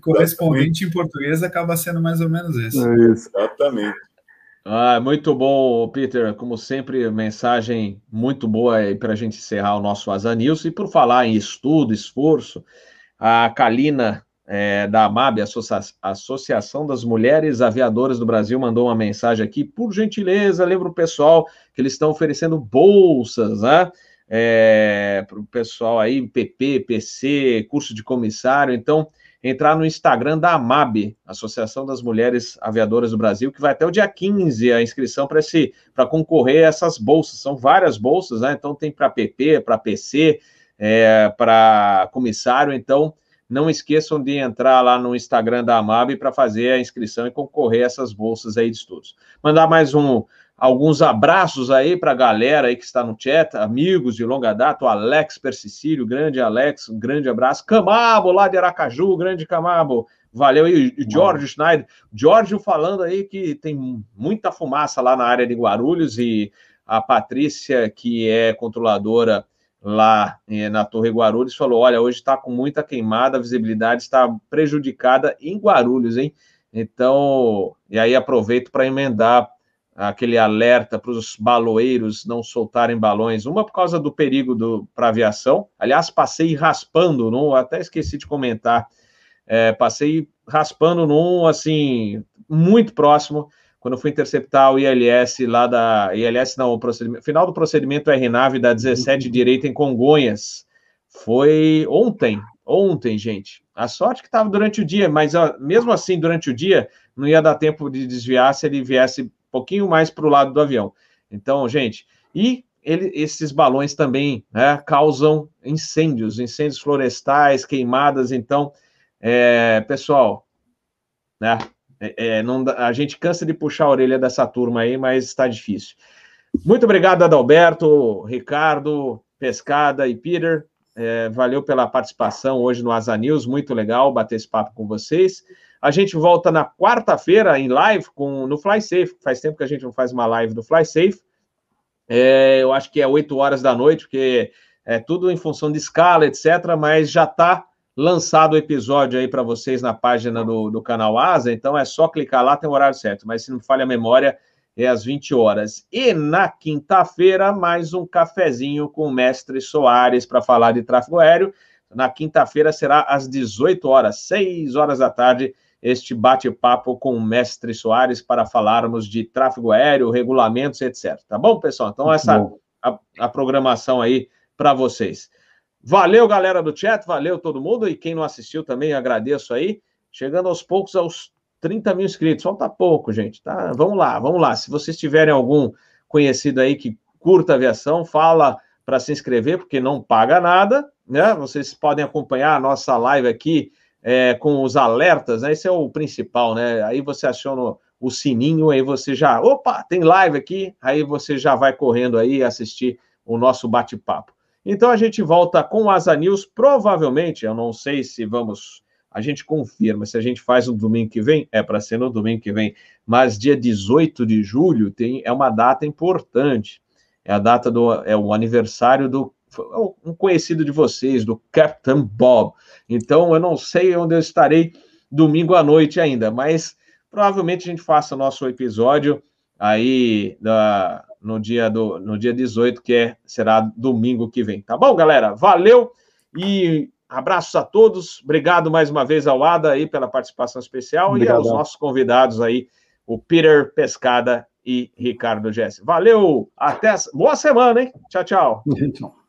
correspondente em português acaba sendo mais ou menos isso. É isso. Exatamente. Ah, muito bom, Peter. Como sempre, mensagem muito boa para a gente encerrar o nosso Asa News. E por falar em estudo, esforço, a Kalina é, da AMAB, Associa Associação das Mulheres Aviadoras do Brasil, mandou uma mensagem aqui. Por gentileza, lembra o pessoal que eles estão oferecendo bolsas, né? É, para o pessoal aí, PP, PC, curso de comissário. Então, entrar no Instagram da AMAB, Associação das Mulheres Aviadoras do Brasil, que vai até o dia 15 a inscrição para esse para concorrer a essas bolsas. São várias bolsas, né? Então tem para PP, para PC, é, para comissário. Então não esqueçam de entrar lá no Instagram da AMAB para fazer a inscrição e concorrer a essas bolsas aí de estudos. Mandar mais um alguns abraços aí para a galera aí que está no chat, amigos de longa data, o Alex Persicílio, grande Alex, um grande abraço. Camabo, lá de Aracaju, grande Camabo, valeu aí. E George Schneider, George falando aí que tem muita fumaça lá na área de Guarulhos e a Patrícia, que é controladora lá eh, na Torre Guarulhos, falou: olha, hoje está com muita queimada, a visibilidade está prejudicada em Guarulhos, hein? Então, e aí aproveito para emendar aquele alerta para os baloeiros não soltarem balões, uma por causa do perigo para a aviação. Aliás, passei raspando, não, até esqueci de comentar, é, passei raspando num, assim, muito próximo, quando fui interceptar o ILS lá da. ILS, não, o procedimento, final do procedimento RNAV da 17 uhum. direita em Congonhas. Foi ontem, ontem, gente. A sorte que estava durante o dia, mas ó, mesmo assim, durante o dia, não ia dar tempo de desviar se ele viesse pouquinho mais para o lado do avião. Então, gente, e ele, esses balões também né, causam incêndios, incêndios florestais, queimadas. Então, é, pessoal, né, é, é não, a gente cansa de puxar a orelha dessa turma aí, mas está difícil. Muito obrigado, Adalberto, Ricardo, Pescada e Peter. É, valeu pela participação hoje no Asa News, muito legal bater esse papo com vocês. A gente volta na quarta-feira em live com, no Fly Safe. Faz tempo que a gente não faz uma live do Fly Safe. É, eu acho que é 8 horas da noite, porque é tudo em função de escala, etc. Mas já está lançado o episódio aí para vocês na página do, do canal Asa. Então é só clicar lá, tem o horário certo. Mas se não falha a memória, é às 20 horas. E na quinta-feira, mais um cafezinho com o mestre Soares para falar de tráfego aéreo. Na quinta-feira será às 18 horas, 6 horas da tarde este bate-papo com o mestre Soares para falarmos de tráfego aéreo, regulamentos, etc. Tá bom, pessoal? Então, essa a, a programação aí para vocês. Valeu, galera do chat, valeu todo mundo. E quem não assistiu também, agradeço aí. Chegando aos poucos aos 30 mil inscritos. Falta pouco, gente. Tá? Vamos lá, vamos lá. Se vocês tiverem algum conhecido aí que curta aviação, fala para se inscrever, porque não paga nada, né? Vocês podem acompanhar a nossa live aqui é, com os alertas, né? Esse é o principal, né? Aí você aciona o sininho, aí você já, opa, tem live aqui, aí você já vai correndo aí assistir o nosso bate-papo. Então a gente volta com o Asa News, provavelmente, eu não sei se vamos, a gente confirma, se a gente faz no domingo que vem, é para ser no domingo que vem, mas dia 18 de julho tem, é uma data importante, é a data do, é o aniversário do um conhecido de vocês, do Captain Bob. Então, eu não sei onde eu estarei domingo à noite ainda, mas provavelmente a gente faça nosso episódio aí da, no, dia do, no dia 18, que é, será domingo que vem. Tá bom, galera? Valeu e abraços a todos. Obrigado mais uma vez ao Ada aí pela participação especial Obrigado. e aos nossos convidados aí, o Peter Pescada e Ricardo Jesse. Valeu, até boa semana, hein? Tchau, tchau.